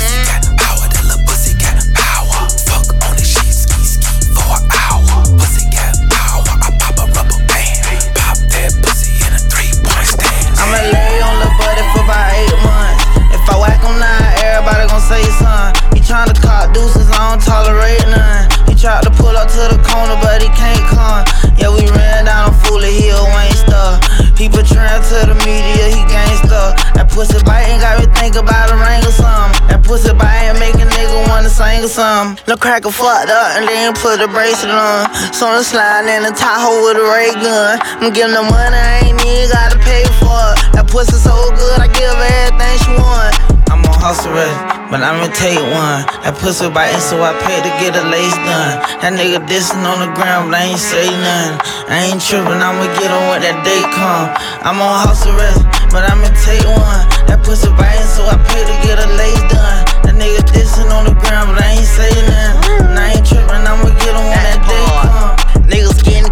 Lil' cracker fucked up and then put a bracelet on. So I'm sliding in the Tahoe with a ray gun. I'm giving the money, I ain't even gotta pay for it. That pussy so good, I give everything she want. I'm on hustle ready. but I'ma take one. That pussy biting, so I paid to get a lace done. That nigga dissing on the ground, but I ain't say nothing. I ain't tripping, I'ma get on when that day come. I'm on house arrest, but I'ma take one. That pussy biting, so I paid to get a lace done. On the ground, but I ain't say nothing.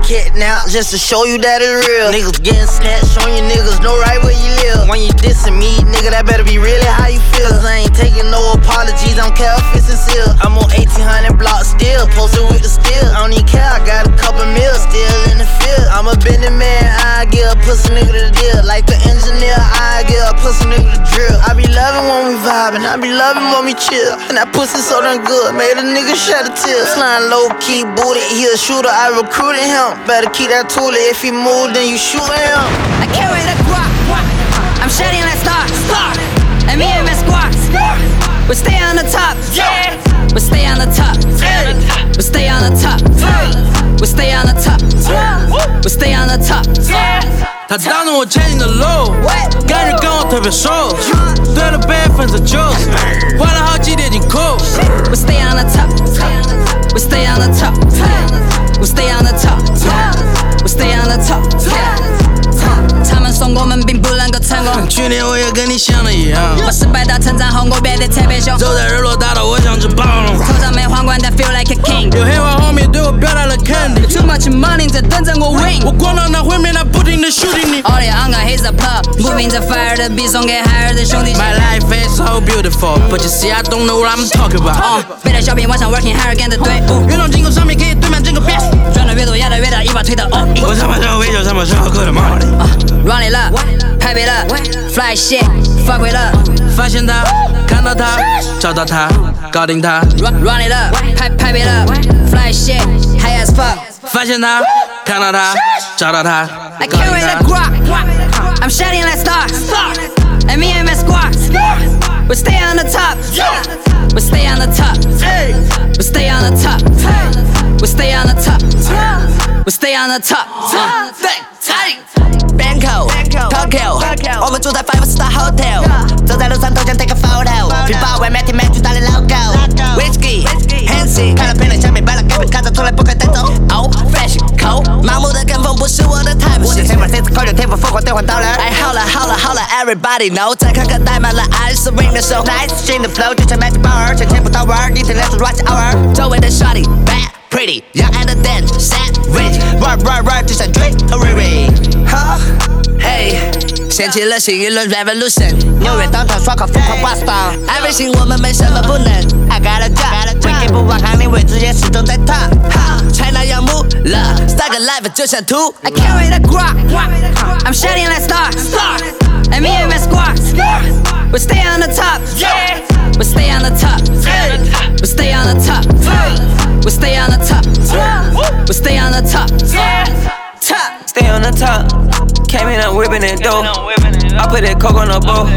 Kidnapped just to show you that it's real. Niggas getting snatched, showing you niggas know right where you live. When you dissing me, nigga, that better be really how you feel. Cause I ain't taking no apologies, I don't care if it's sincere. I'm on 1800 blocks still, posted with the steel. I don't even care, I got a couple meals still in the field. I'm a bending man, I give a pussy nigga the deal. Like the engineer, I give a pussy nigga the drill. I be loving when we vibing, I be loving when we chill. And that pussy so damn good, made a nigga shed a tear. Slime low key, booty, he a shooter, I recruited him. Better keep that toolie, if he move, then you shoot him. I carry the guac. I'm shedding like stars. And me and my squad. We stay on the top. We stay on the top. We stay on the top. We stay on the top. We stay on the top. 他当着我牵你的路，感觉跟我特别熟，对了百分之九十，换了好几叠金库。 We stay on the top. We stay on the top. We stay on the top. We stay on the top. 说我们并不能够成功。去年我也跟你想的一样，我失败到成长后，我变得特别凶。走在日落大道，我像只暴龙。头上没皇冠，但 feel like a king。有黑化后面对我表达了肯定。Too much money 在等着我 win。我光到那毁灭，他不停的 shooting 你。All the hunger he's a plug，moving the fire 的 beat 送给海尔的兄弟。My life is so beautiful, but you see I don't know what I'm talking about. 哦，别的小品晚上 working hard again 的队伍。运动进攻上面可以堆满整个 base。赚的越多，压的越大，一把推到 all in。我上班之后微笑，上班之后 喝的毛利。 Run it up，拍背了，fly shit，fuck with up。发现他，看到他，找到他，搞定他。 Run run it up，拍拍背了，fly shit，high as fuck。发现他，看到他，找到他， I 搞定 carry the 他。 guac. I'm shining like stars. And me and my squad. We stay on the top. We stay on the top. We stay on the top. We stay on the top. We stay on the top. Bangkok, Tokyo，我们住在 Five Star Hotel，走在路上都想 take a photo，皮包外面贴满巨大的 logo，Whisky, Hennessy，看了片的下面摆了 game，看着从来不会带走。Oh, fashion cold，盲目的跟风不是我的 type，我的天赋 sense 口有天赋疯狂兑换 dollar。哎，好了好了好了，Everybody know，在看看带满了 ice ring 的手，Nice 新的 flow 就像 Magic Bar，钱钱不到玩，一天两次 rush hour，周围的 shawty bad。Pretty, young and dance, rich. Right, right, right, just a Drake, a Huh? Hey. 掀起了新一轮 revolution，纽约当场刷卡疯狂 bust down，Everything 我们没什么不能，I got a job，会给不完行，你位置也始终在 top。China 要 move 了，Stack life 就像 two。I carry the guac, I'm shining like stars, and me and my squad, we stay on the top, we stay on the top, we stay on the top, we stay on the top, we stay on the top, yeah. Top. Stay on the top. Came in, I'm whipping that dough. I put that coke on the boat.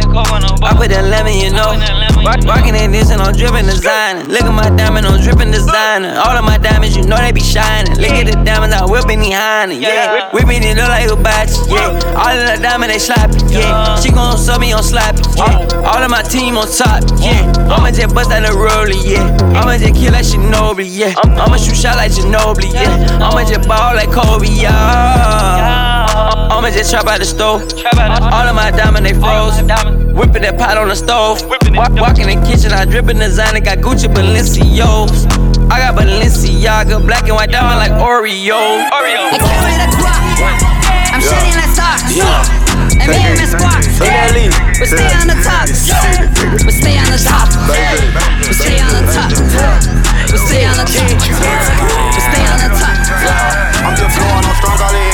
I put that lemon, you know. Rock, rocking that this and I'm dripping designer. Look at my diamond, I'm dripping designer. All of my diamonds, you know they be shining. Look at the diamonds, I'm whipping behind it, yeah. Whipping it look like a batch, yeah. All of the diamonds, they sloppy, yeah. She gon' sub me on sloppy, yeah. All of my team on top, yeah. I'ma just bust out the rollie, yeah. I'ma just kill um, um. like Shinobi, yeah. I'ma shoot shot like Ginobili, yeah. I'ma just ball like Kobe, yeah. I'ma just trap out the stove. All of my diamond they froze. Whipping that pot on the stove. Walk, walk in the kitchen, I dripping designer. Got Gucci Balencios. I got Balenciaga, black and white diamond like Oreo. Oreo. I carry the guac. I'm shining like stars. And me and my squad. We stay on the top. We stay on the top. We stay on the top. We stay on the top. We stay on the top. I'm just blowing on strong all in. Don't read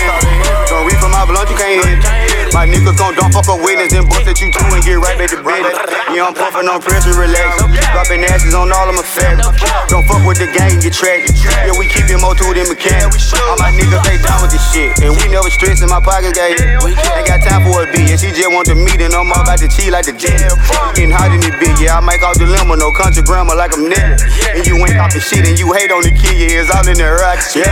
from my niggas gon' dump fuck a witness and bust at you too and get right back to business. Yeah, I'm puffin' on pressure, relax. Dropping ashes on all of my fat. Don't fuck with the gang, get tragic. Yeah, we keep it more to than mechanics. All my niggas, they down with this shit. And we never stress in my pocket, guy. Ain't got time for a bitch. And she just want the meat and I'm all about to cheat like the jet. Getting hot in this bitch, yeah. I might call the limo, no country grammar like I'm net. And you ain't the shit and you hate on the kid, yeah. It's all in the rocks, yeah.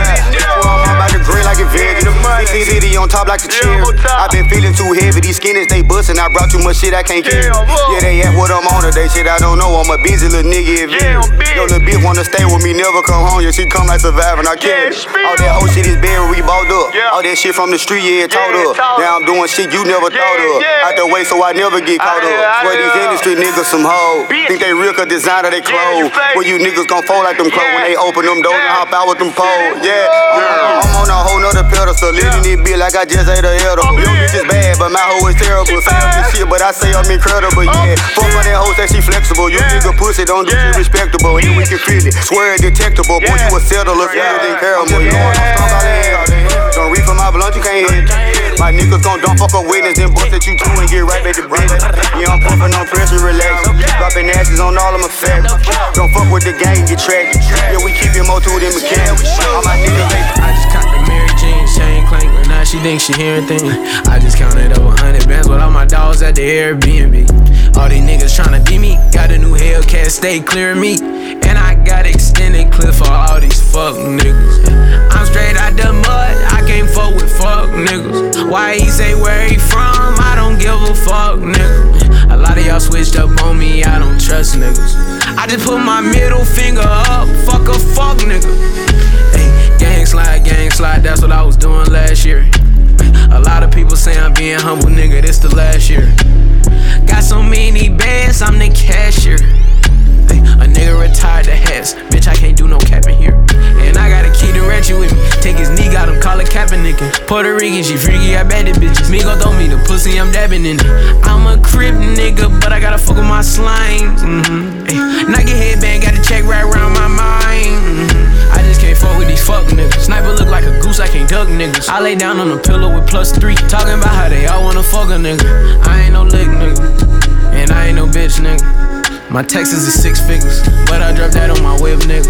Well, I'm about to grin like a veg. This city on top like the chair. i been feeling too heavy. These skinnies, they bustin'. I brought too much shit I can't carry. Yeah, they at what I'm on today, shit I don't know. I'm a busy little nigga. Yeah. Yo, little bitch wanna stay with me, never come home. Yeah, she come like surviving. I can't. All that whole shit is buried, we bought up. Yeah. All that shit from the street, yeah, taught up. Now I'm doing shit you never thought of. Out the way so I never get caught up. Swear these industry niggas some hoes. Think they real cause designer they clothes. Where you niggas gon' fold like them clothes when they open them doors and hop out with them poles. Yeah, I'm on a whole nother pedestal. Living this bitch like I just ate a edible. Your bitch is bad, but my hoe is terrible. Say I'm this shit, but I say I'm incredible. Yeah, fuck on that hoe, say she flexible. You nigga pussy, don't do shit respectable. And we can feel it. Swear it detectable. Boy, you a settler, feel it incurable. Yeah. Don't read for my blunt, you can't hit. My niggas gon' don't fuck a witness, then bust at you too and get right back to business. Yeah, I'm pumping on pressure, relax. Dropping ashes on all of my facts. Don't fuck with the gang, get tracked. Yeah, we keep it more to than mechanics. She thinks she hearing things. I just counted up a 100 bands with all my dogs at the Airbnb. All these niggas tryna beat me. Got a new Hellcat, stay clear of me. And I got extended clip for all these fuck niggas. I'm straight out the mud, I can't fuck with fuck niggas. Why he say where he from? I don't give a fuck, nigga. A lot of y'all switched up on me, I don't trust niggas. I just put my middle finger up, fuck a fuck nigga. Hey, gang slide, gang slide, that's what I was doing last year. A lot of people say I'm being humble, nigga, this the last year. Got so many bands, I'm the cashier. A nigga retired the hats, bitch, I can't do no capping here. And I got a key to ratchet with me. Take his knee, got him call it capping nigga. Puerto Rican, she freaky, I bet it bitches. Me gon' throw me the pussy, I'm dabbing in it. I'm a crip nigga, but I gotta fuck with my slime. Mm-hmm. Ay, Nike headband, got a check right around my mind. Mm-hmm. Fuck with these fuck niggas. Sniper look like a goose, I can't duck niggas. I lay down on a pillow with plus three. Talking about how they all wanna fuck a nigga. I ain't no lick nigga. And I ain't no bitch nigga. My Texas is six figures, but I dropped that on my whip nigga.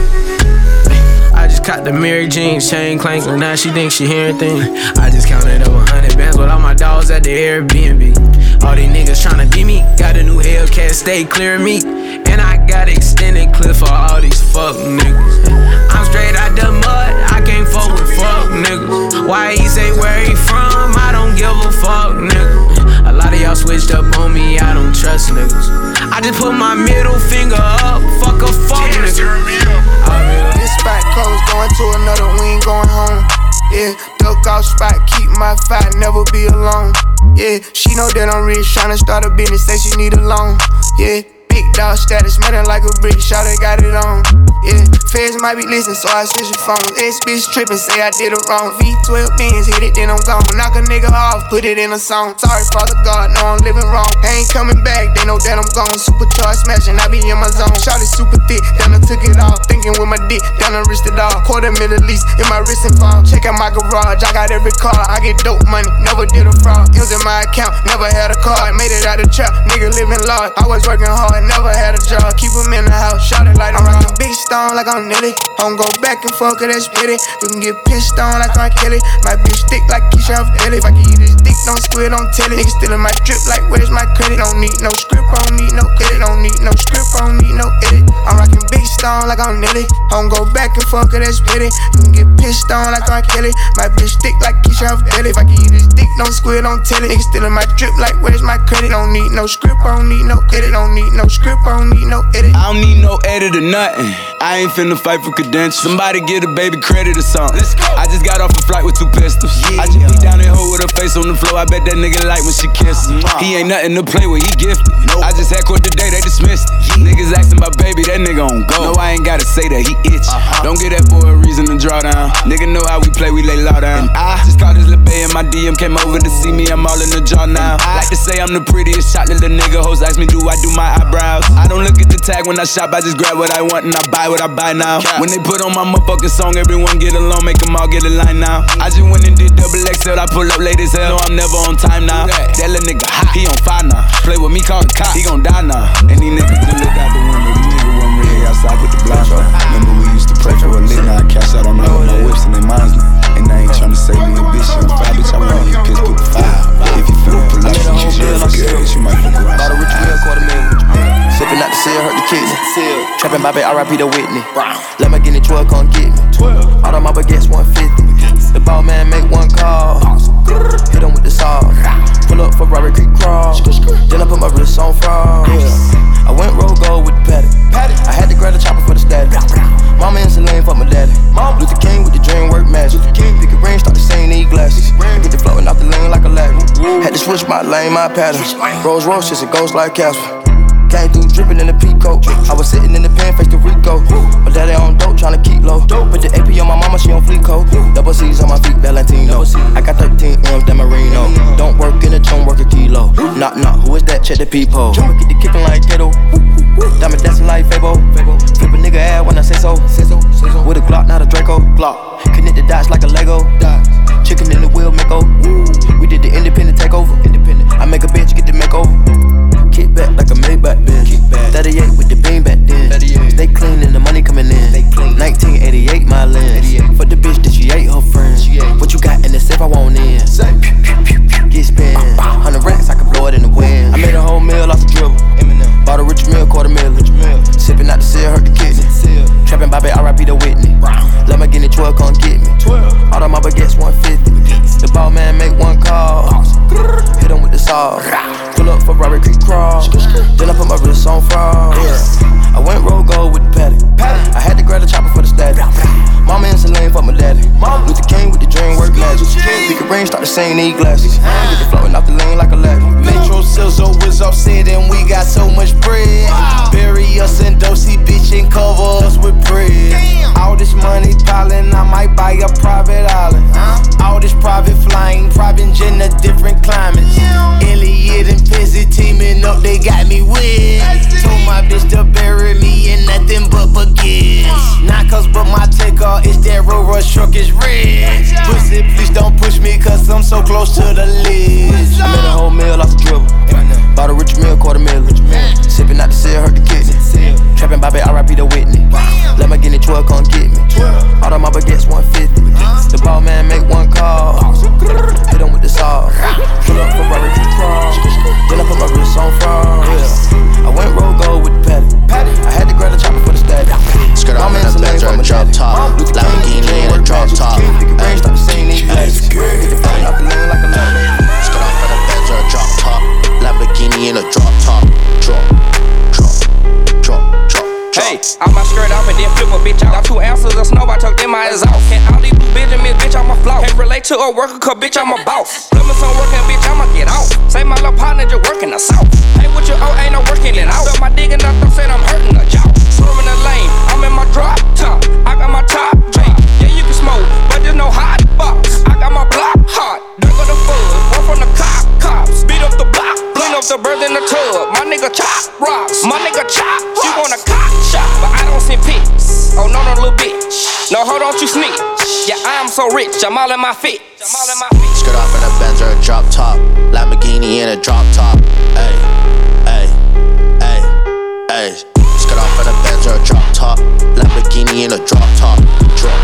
I just caught the Mary Jean chain clank, and now she thinks she hearing things. I just counted over 100 bands with all my dogs at the Airbnb. All these niggas tryna beat me, got a new Hellcat, stay clear of me. And I got extended clip for all these fuck niggas. I'm straight out the mud, I can't fuck with fuck niggas. Why he say where he from? I don't give a fuck, nigga. A lot of y'all switched up on me, I don't trust niggas. I just put my middle finger up, fuck a fuck nigga. This spot closed, going to another, we ain't going home. Yeah, duck off spot, keep my fight, never be alone. Yeah, she know that I'm rich, tryna start a business, say she need a loan. Yeah, big dog status, smelling like a brick, shot got it on. Yeah, feds might be listening, so I switch your phone. Ex bitch tripping, say I did it wrong. V12 bins, hit it, then I'm gone. Knock a nigga off, put it in a song. Sorry, Father God, no, I'm living wrong. I ain't coming back, they know that I'm gone. Supercharged smashing, I be in my zone. Shot it super thick, down I took it off. Thinking with my dick, down I wrist it off. Quarter mil at least in my wrist and fall. Check out my garage, I got every car. I get dope money, never did a fraud. In my account, never had a card. Made it out the trap, nigga living large. I was working hard, never had a job. Keep 'em in the house, shot it like I'm rocking big stone like I'm Nelly. I don't go back and forth, cause that's petty. You can get pissed on like R. Kelly. My bitch thick like Keisha off Belly. If I give you this dick, don't squid, don't tell it. Niggas stealing my drip like where's my credit? Don't need no script, I don't need no edit. Don't need no script, I don't need no edit. I'm rocking big stone like I'm Nelly. I don't go back and forth, cause that's petty. You can get pissed on like R. Kelly. My bitch thick like Keisha off Belly. If I give you this dick, don't squid, don't tell it. Niggas stealing my drip like where's my credit? Don't need no script, I don't need no edit. Don't need no script, I don't need no edit. I don't need no edit or nothing. I ain't finna fight for credentials. Somebody get a baby credit or something. I just got off a flight with two pistols. I just be down in hoe with her face on the floor. I bet that nigga like when she kisses. He ain't nothing to play with, he gifted. I just had court today, they dismissed it. Niggas asking about baby, that nigga on go. No, I ain't gotta say that, he itch. Uh-huh. Don't get that boy a reason to draw down. Nigga know how we play, we lay low down. And I just called this little bay in my DM, came over to see me, I'm all in the jaw now. Like to say I'm the prettiest shot, little nigga. Hoes ask me, do I do my eyebrows? I don't look at the tag when I shop, I just grab what I want and I buy what I buy now. When they put on my motherfucking song, everyone get along, make them all get a line now. I just went and did double XL, I pull up late as hell, no, I'm never on time now. That little nigga hot, he on fire now. Play with me, call the cop, he gon' die now. And these niggas just look out the window, outside, put the blinds on. Remember we used to pray for a lick, now I cash out on all my whips and they minds now. And I ain't tryna say me a bitch, on fire, bitch, I want you, piss, put the fire. If you pull up, you should share for gas, you might around. Bought a rich wheel, quarter million. Sipping out the seal, hurt the kidney. Trapping my bed, RIP the Whitney. Let me get it, 12, come get me. 12. All of my baguettes 150. The ball man make one call. Hit him with the saw. Pull up for Robert Creek Crawl. Then I put my wrist on frog. Yeah. I went roll gold with the Patek. I had to grab the chopper for the static. Mama in Celine, for my daddy. Mom. Luther King with the dream work magic. Pick a ring, start the same, need glasses. Get the flowing off the lane like a ladder. Had to switch my lane, my pattern. Rolls Royce, just it goes like Casper. Came through dripping in the peacoat. I was sitting in the pen, face to Rico. My daddy on dope, tryna keep low. Put the AP on my mama, she on fleek coat. Double C's on my feet, Valentino. I got 13 M's, Marino. Don't work in the tone, work a kilo. Knock, knock, who is that? Check the peephole. Get the kicking like Tato. Diamond dancing like Fabo. Flip a nigga ass when I say so. With a Glock, not a Draco. Glock. Connect the dots like a Lego. Chicken in the wheel, make We did the independent takeover. Independent. I make a bitch get the makeover. Kick back like a Maybach bitch. 38 with the beam back then. Stay clean and the money coming in. 1988 my lens. For the bitch that she ate her friends. What you got in the safe I want in? Get spent. 100 racks, I can blow it in the wind. I made a whole meal off the dribble. Bought a rich meal, quarter meal. Sipping out the seal, hurt the kidney. Trapping Bobby, RIP the Whitney. Let me get it 12, come get me. All of my baguettes 150. The ball man make one call. Hit him with the saw. Pull up for Robert Creek Crawl. Then I put my wrist on fraud. Yeah. I went roll gold with the Patek. I had to grab the chopper for the static. Mama and Celine for my daddy. Luther King with the dream work magic. Pick a brain, start the same, need glasses. Get the floating off the lane like a ladder. Metro Sizzle was upset and we got so much bread. Bury us in dosey bitch and cover us with bread. All this money piling, I might buy a private island. All this private flying, private jet in a different climates. Eliantte and Pizzy teaming up, they got me wet. Told my bitch to bury me in nothing but baguettes. Not cause but my takeoff is that road rush truck is red. Pussy, please don't push me cause I'm so close to the list. I made a whole meal off the dribble. Bought a rich meal, quarter meal. Sipping out the seal, hurt the kidney. Trapping Bobby, RIP the Whitney. Let me get it 12, come get me. All of my baguettes 150. The ball man make one call. Hit him with the saw. Pull up Robert Creek Crawl. Then I put my wrist on fraud. Yeah. I went roll with the Patek. I had to grab the chopper to a worker, cause bitch, I'm a boss. So rich, I'm all in my fit. Skirt off in a Benz or a drop top. Lamborghini in a drop top. Ay, ay, ay, ay. Skirt off in a Benz or a drop top. Lamborghini in a drop top. Drop,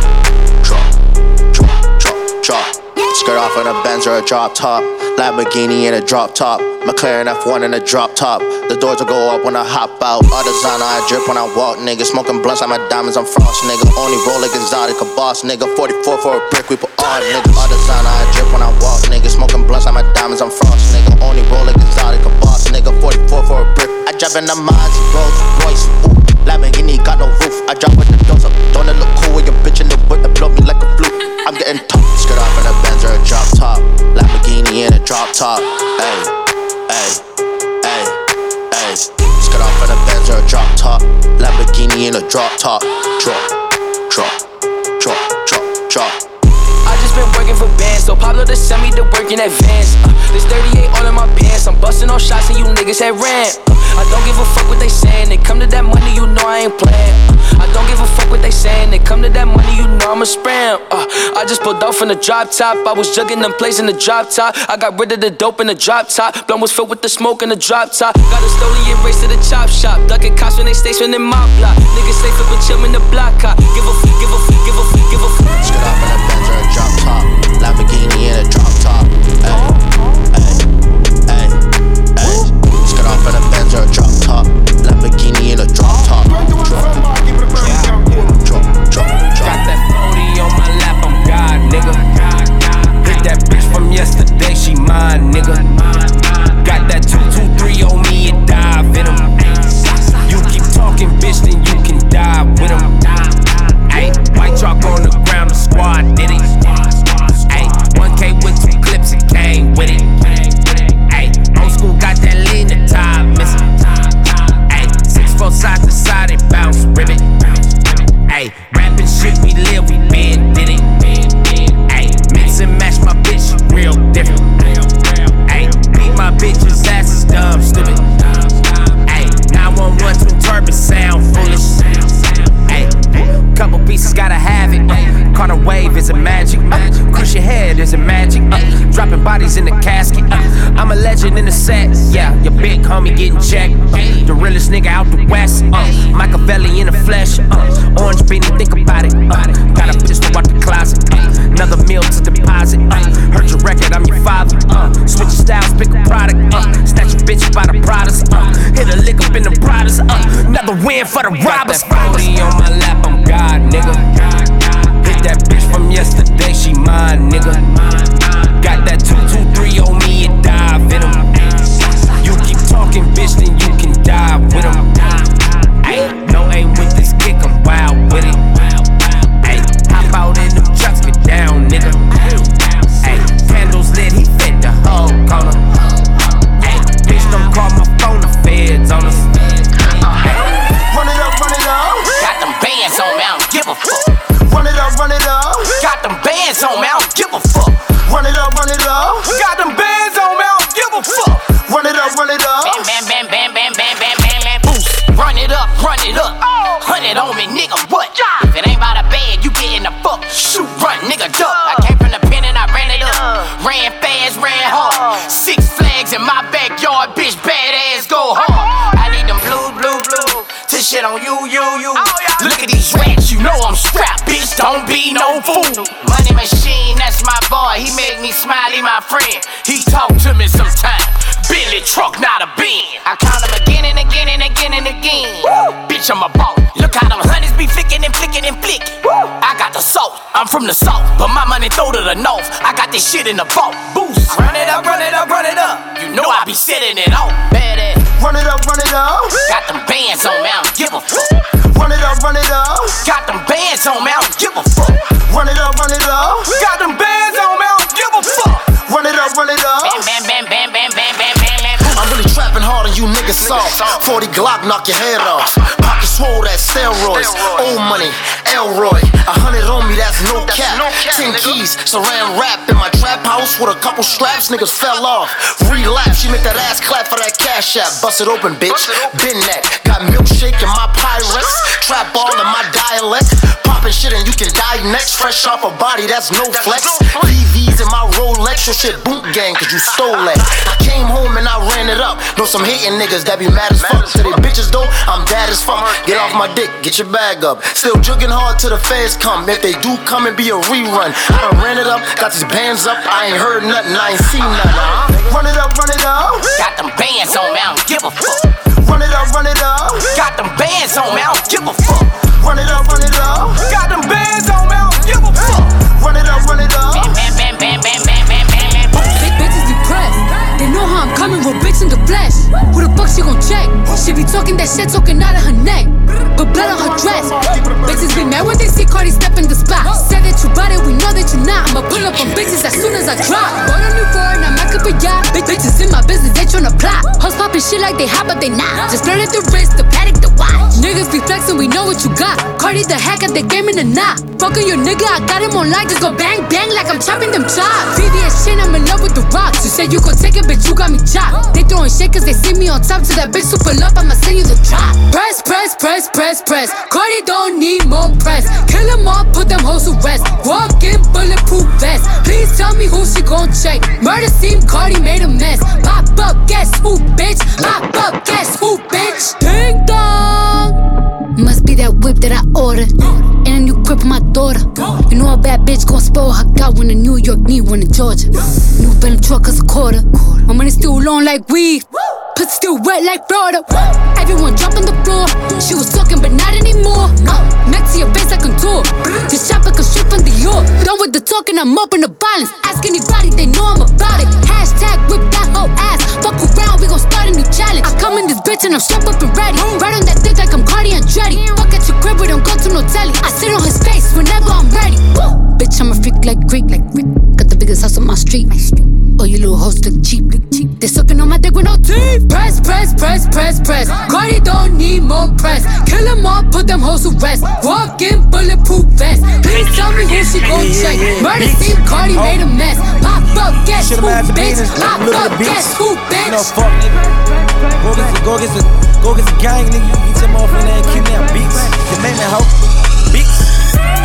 drop, drop, drop, drop. Skirt off in a Benz or a drop top. Lamborghini in a drop top. McLaren F1 in a drop top. The doors will go up when I hop out. All designer, I drip when I walk, nigga. Smoking blunts, I'm at diamonds, I'm frost, nigga. Only roll exotic, a boss, nigga. 44 for a brick, we put on, nigga. All designer, I drip when I walk, nigga. Smoking blunts, I'm at diamonds, I'm frost, nigga. Only roll exotic, a boss, nigga. 44 for a brick. I drive in the Mars, Rolls Royce, ooh. Lamborghini got no roof. I drop with the doors up. Don't it look cool with your bitch in the whip that blow me like a flute? I'm getting top. Skirt off in a Benz or a drop top. Lamborghini in a drop top. Ay, ay, ay, ay. Skirt off in a Benz or a drop top. Lamborghini in a drop top. Drop, drop, drop, drop, drop. I just been working for bands, so Pablo just send me to work in advance. Uh, this 38 all in my pants, I'm busting on shots and you niggas had ran. Uh, I don't give a fuck what they saying, they come to that money, you know I ain't playing. Uh, I don't give a fuck what they saying, they come to that money, you know I'm a spam. Uh, I just pulled off in the drop top, I was jugging them plays in the drop top. I got rid of the dope in the drop top, blunt was filled with the smoke in the drop top. Got a stolen race to the chop shop, ducking cops when they station in my block. Niggas stay flipping chill in the block cop. Give a, give a, give a, give a. Skirt off in a Benz or a drop top. Lamborghini in a drop top. Ay, ay, ay, ay. Skirt off in a Benz or a drop top. Lamborghini in a drop top. Drop, drop, drop, drop, Got that 40 on my lap, I'm God, nigga. Hit that bitch from yesterday, she mine, nigga. Got that 223 on me and dive in 'em. You keep talking, bitch, then you can die with 'em. Ayy, white chalk on the ground, the squad did it. Barbie is it magic? Uh, crush your head, is it magic? Uh, dropping bodies in the casket. Uh, I'm a legend in the set. Yeah, your big homie getting checked. Uh, the realest nigga out the west. Uh, Machiavelli in the flesh. Uh, orange beanie, think about it. Uh, got a pistol out the closet. Uh, another meal to deposit. Uh, heard your record, I'm your father. Uh, switch styles, pick a product. Uh, snatch a bitch by the products. Uh, hit a lick up in the products. Uh, another win for the robbers. Got that on my lap, I'm God, nigga. That bitch from yesterday, she mine, nigga. Got that 223 on me and dive in them. You keep talking, bitch, then you can die with. Ayy, no aim with this kick, I'm wild with it. Don't be no fool. Money machine, that's my boy. He make me smile, he my friend. He talk to me sometimes. Billy truck, not a bin. I count them again and again and again and again. Bitch, I'm a boss. Look how them honeys be flicking and flicking and flicking. I got the salt, I'm from the south, but my money throw to the north. I got this shit in the vault. Boost. Run it up, run it up, run it up. You know I be setting it off. Badass. Run it up, run it up. Got them bands on me, I don't give a fuck. Run it up, run it up. Got them bands on me, I don't give a fuck. Run it up, run it up. Got them bands on me, I don't give a fuck. Run it up, run it up. Bam, bam, bam, bam, bam, bam, bam, bam. I'm really trapping harder, you niggas soft. 40 Glock, knock your head off. Pop swole, that steroids. Old money, Elroy. A hundred on me, that's no cap. Ten keys, saran wrap in my trap house with a couple straps. Niggas fell off. Relapse, she make that ass clap for that cash app. Bust it open, bitch. Been that. Got milkshake in my Pyrex. Trap all in my dialect. Popping shit and you can die next. Fresh off a body, that's no flex. VVs in my Rolex. Your shit boot gang, cause you stole that. I came home and I ran it up. Know some hating niggas that be mad as fuck. To they bitches though, I'm bad as fuck. Get off my dick, get your bag up. Still jugging hard till the feds come. If they do come and be a rerun, I done ran it up, got these bands up. I ain't heard nothing, I ain't seen nothing. Uh-huh. Run it up, run it up. Got them bands on me, I don't give a fuck. Run it up, run it up. Got them bands on me, I don't give a fuck. Run it up, run it up. Got them bands on me, I don't give a fuck. Run it up, run it up. Bam, bam, flesh. Who the fuck she gon' check? She be talking that shit, talking out of her neck. But blood on her dress. Bitches be mad when they see Cardi step in the spot. Said that you bought it, we know that you not. I'ma pull up on bitches as soon as I drop. Bought a new foreign, I'm back up a yacht. Bitches in my business, they tryna plot. Hoes popping shit like they hot, but they not. Just flirted the wrist, the Patek, the watch. Niggas be flexing, we know what you got. Cardi the hack at the game in the knot. Fucking your nigga, I got him on light. Just go bang, bang like I'm chopping them chops. VVS chain, I'm in love with the rocks. You said you gon' take it, bitch, you got me chopped. They throwing shit cause they see me on top. To that bitch super up, I'ma send you the drop. Press, press, press, press, press. Cardi don't need more press. Kill them all, put them hoes to rest. Walk in bulletproof vest. Please tell me who she gon' check. Murder scene, Cardi made a mess. Pop up, guess who, bitch? Pop up, guess who, bitch? Ding dong. Must be that whip that I ordered. And a new crib for my daughter. You know a bad bitch gon' spoil her. Got one in New York, need one in Georgia. New Bentley truck is a quarter. My money still long like weed. Pussy still wet like Florida. Everyone jump on the floor. She was talking, but not anymore. Uh, next to your face, I contour. Shop like a strip from Dior. Done with the talking, I'm up in the violence. Ask anybody, they know I'm about it. Hashtag whip that whole ass. Fuck around, we gon' start a new challenge. I come in this bitch and I'm strapped up and ready. Right on that dick like I'm Cardi Andretti. Fuck at your crib, we don't go to no telly. I sit on his face whenever I'm ready. Woo! Bitch, I'm a freak like Greek, like Greek. Got the biggest house on my street. Oh, you little hoes look cheap, look cheap. They sucking on my dick with no teeth. Press, press, press, press, press. Cardi don't need more press. Kill them all, put them hoes to rest. Walk in bulletproof vest. Please tell me who she gon' check. Murder scene, Cardi made a mess. Pop up, guess who, bitch? Pop up, guess who, bitch? No fuck, nigga. Go get go get some, go get some gang, nigga. You get your motherfucking ass kidnapped, beats. You make me hoe.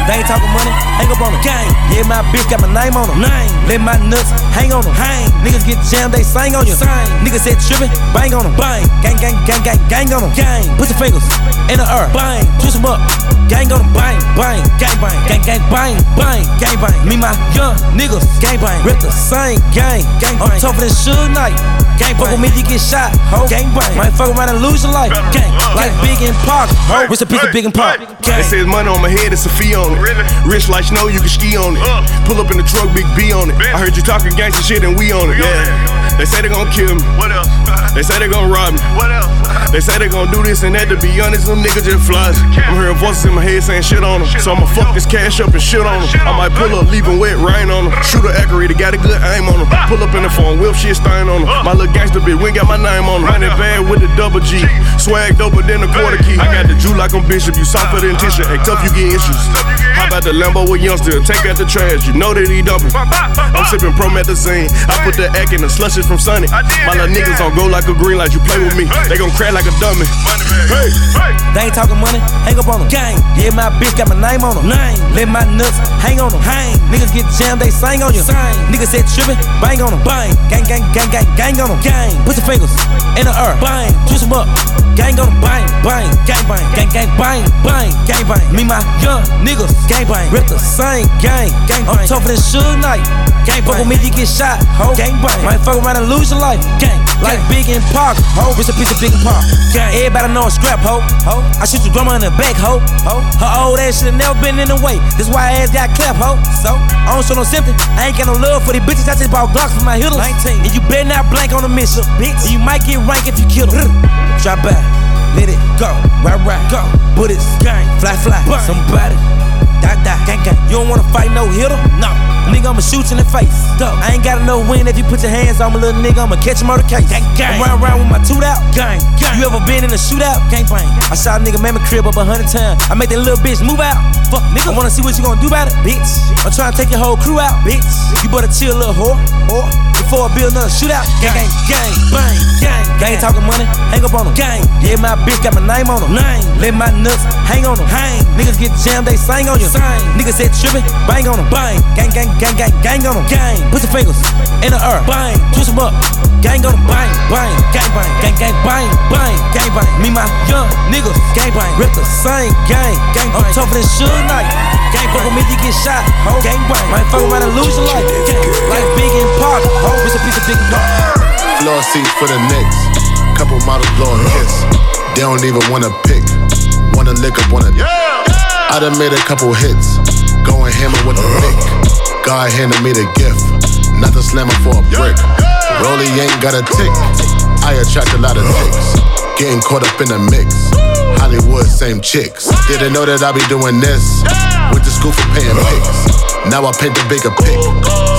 They ain't talking money, hang up on them. Gang. Yeah, my bitch got my name on them. Name. Let my nuts hang on them. Hang. Niggas get jammed, they sing on you. Sing. Niggas said trippin', bang on them. Bang. Gang, gang, gang, gang, gang on them. Gang. Put your fingers in the earth. Bang. Twist them up. Gang on them. Bang, bang. Gang, bang. Gang, gang, bang, bang. Gang, bang. Me, my young niggas. Gang, bang. Rip the same gang. Gang, bang. I'm tougher than Suge Knight. Gang, fuck with me, you get shot. Ho. Gang, bang. Might fuck around and lose your life. Gang. Like Big and Park. Ho. What's a piece of Big and Park? They says money on my head, it's a fee on it. Rich like snow, you can ski on it. Pull up in the truck, big B on it. I heard you talking gangster shit and we on it. Yeah. They say they gon' kill me. What else? They say they gon' rob me. What else? They say they gon' do this and that. To be honest, them niggas just flies. I'm hearing voices in my head saying shit on them. So I'ma fuck this cash up and shit on them. I might pull up, leaving wet rain on them. Shooter accurate, they got a good aim on them. Pull up in the phone, whip shit stain on them. My little gangster bitch, we ain't got my name on them. Running bad with the double G. Swag doper than a quarter key. I got the Jew like I'm Bishop. You softer than tissue. Act tough, you get issues. How about the Lambo with youngster? Take out the trash, you know that he dumping. I'm sipping promethazine. I put the egg in the slushes from Sunny. My little niggas don't go like a green light. You play with me, they gon' crack like a dummy. Hey, They ain't talking money, hang up on them. Gang. Yeah, my bitch got my name on them. Name. Let my nuts hang on them. Hang. Niggas get jammed, they sing on you. Sing. Niggas said trippin', bang on them. Bang. Gang, gang, gang, gang, gang on them. Gang. Put your fingers in the earth. Bang. Twist them up. Gang on them. Bang, bang. Gang, bang. Gang, gang, bang, bang. Gang, bang. Me, my young niggas. Gang, bang. Rip the same gang. Gang, bang. I'm tougher than Suge Knight. Gang, fuck with me, you get shot. Ho. Gang, bang. Might fuck around and lose your life. Gang. Like Big and Park. Ho. It's a piece of Big and Park. Gang. Everybody know I'm scrap, ho. Ho. I shoot your grandma in the back, ho. Ho. Her old ass should've never been in the way. This why her ass got clapped, ho. So, I don't show no sympathy. I ain't got no love for these bitches. I just bought Glocks for my hitters. 19. And you better not blank on the mission, bitch. And you might get rank if you kill them. Drop back. Let it go. Right, right. Go. Bullets. Gang. Fly, fly. Burn. Somebody. Die, die. Gang, gang. You don't wanna fight no hitter? No. Nigga, I'ma shoot you in the face. Go. I ain't gotta know when if you put your hands on me, little nigga, I'ma catch on the case. Gang, gang. I'm round, round with my toot out. Gang, gang. You ever been in a shootout? Gang, bang. I shot a nigga man crib up a hundred times. I make that little bitch move out. Fuck, nigga. I wanna see what you gonna do about it, bitch. I'm trying to take your whole crew out, bitch. You better chill, little whore. whore. Before I build another shootout. Gang, gang, gang, bang, gang. Gang talking money, hang up on them. Gang. Yeah, my bitch got my name on them. Name. Let my nuts hang on them. Hang. Niggas get jammed, they sing on you. Sing. Niggas said trippin', bang on them. Bang. Gang, gang, gang, gang, gang on them. Gang. Put your fingers in the earth. Bang. Twist them up. Gang on them. Bang, bang. Gang, bang. Gang, gang, bang, bang. Gang, bang. Me, my young niggas. Gang, bang. Rip the same gang. Gang, I'm tougher than Suge Knight. Gang, fuck with me, you get shot. Ho. Gang, bang. Might fuck around and lose your life. Gang. Like Big and Park. Ho. It's a piece of Big and Floor seats for the Knicks. Couple models blow a kiss. They don't even wanna pick. Wanna lick up on a I done made a couple hits. Going hammer with a lick. God handed me the gift. Not the slammer for a brick. Rolly ain't got a tick. I attract a lot of chicks. Getting caught up in the mix. Hollywood, same chicks. Didn't know that I be doing this. Went to school for paying pics. Now I paint the bigger pic.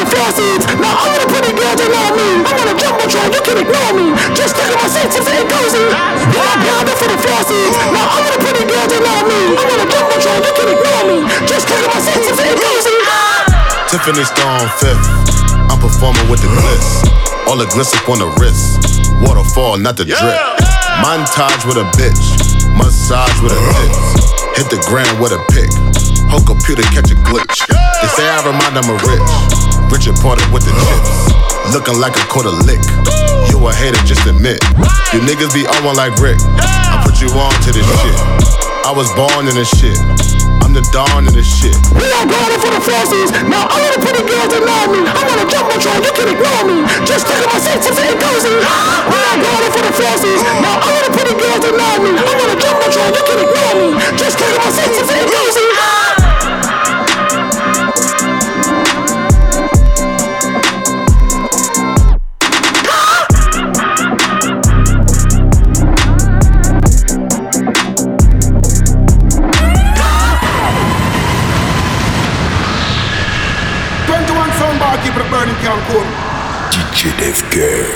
Grinding for the faucets. Now all the pretty girls they love me. I'm on a jumbotron, you can ignore me. Just look at my senses and cozy. Grinding for the faucets. Now all the pretty girls they love me. I'm on a jumbotron, you can ignore me. Just look at my senses and cozy. Tiffany Stone fifth. I'm performing with the bliss. All the gliss up on the wrist. Waterfall, not the drip. Montage with a bitch. Massage with a tits. Hit the ground with a pick. Whole computer catch a glitch. They say I remind them of rich. Richard Porter with the chips. Looking like a quarter lick. You a hater, just admit. You niggas be on one like Rick. I put you on to this shit. I was born in this shit. I'm the dawn in this shit. We are grinding for the faucets. Now all the pretty girls love me. I'm on a jumbotron, you can ignore me. Just look at my senses and cozy. We are grinding for the faucets. Now all the pretty girls love me. I'm on a jumbotron, you can ignore me. Just look at my senses and cozy. Twenty-one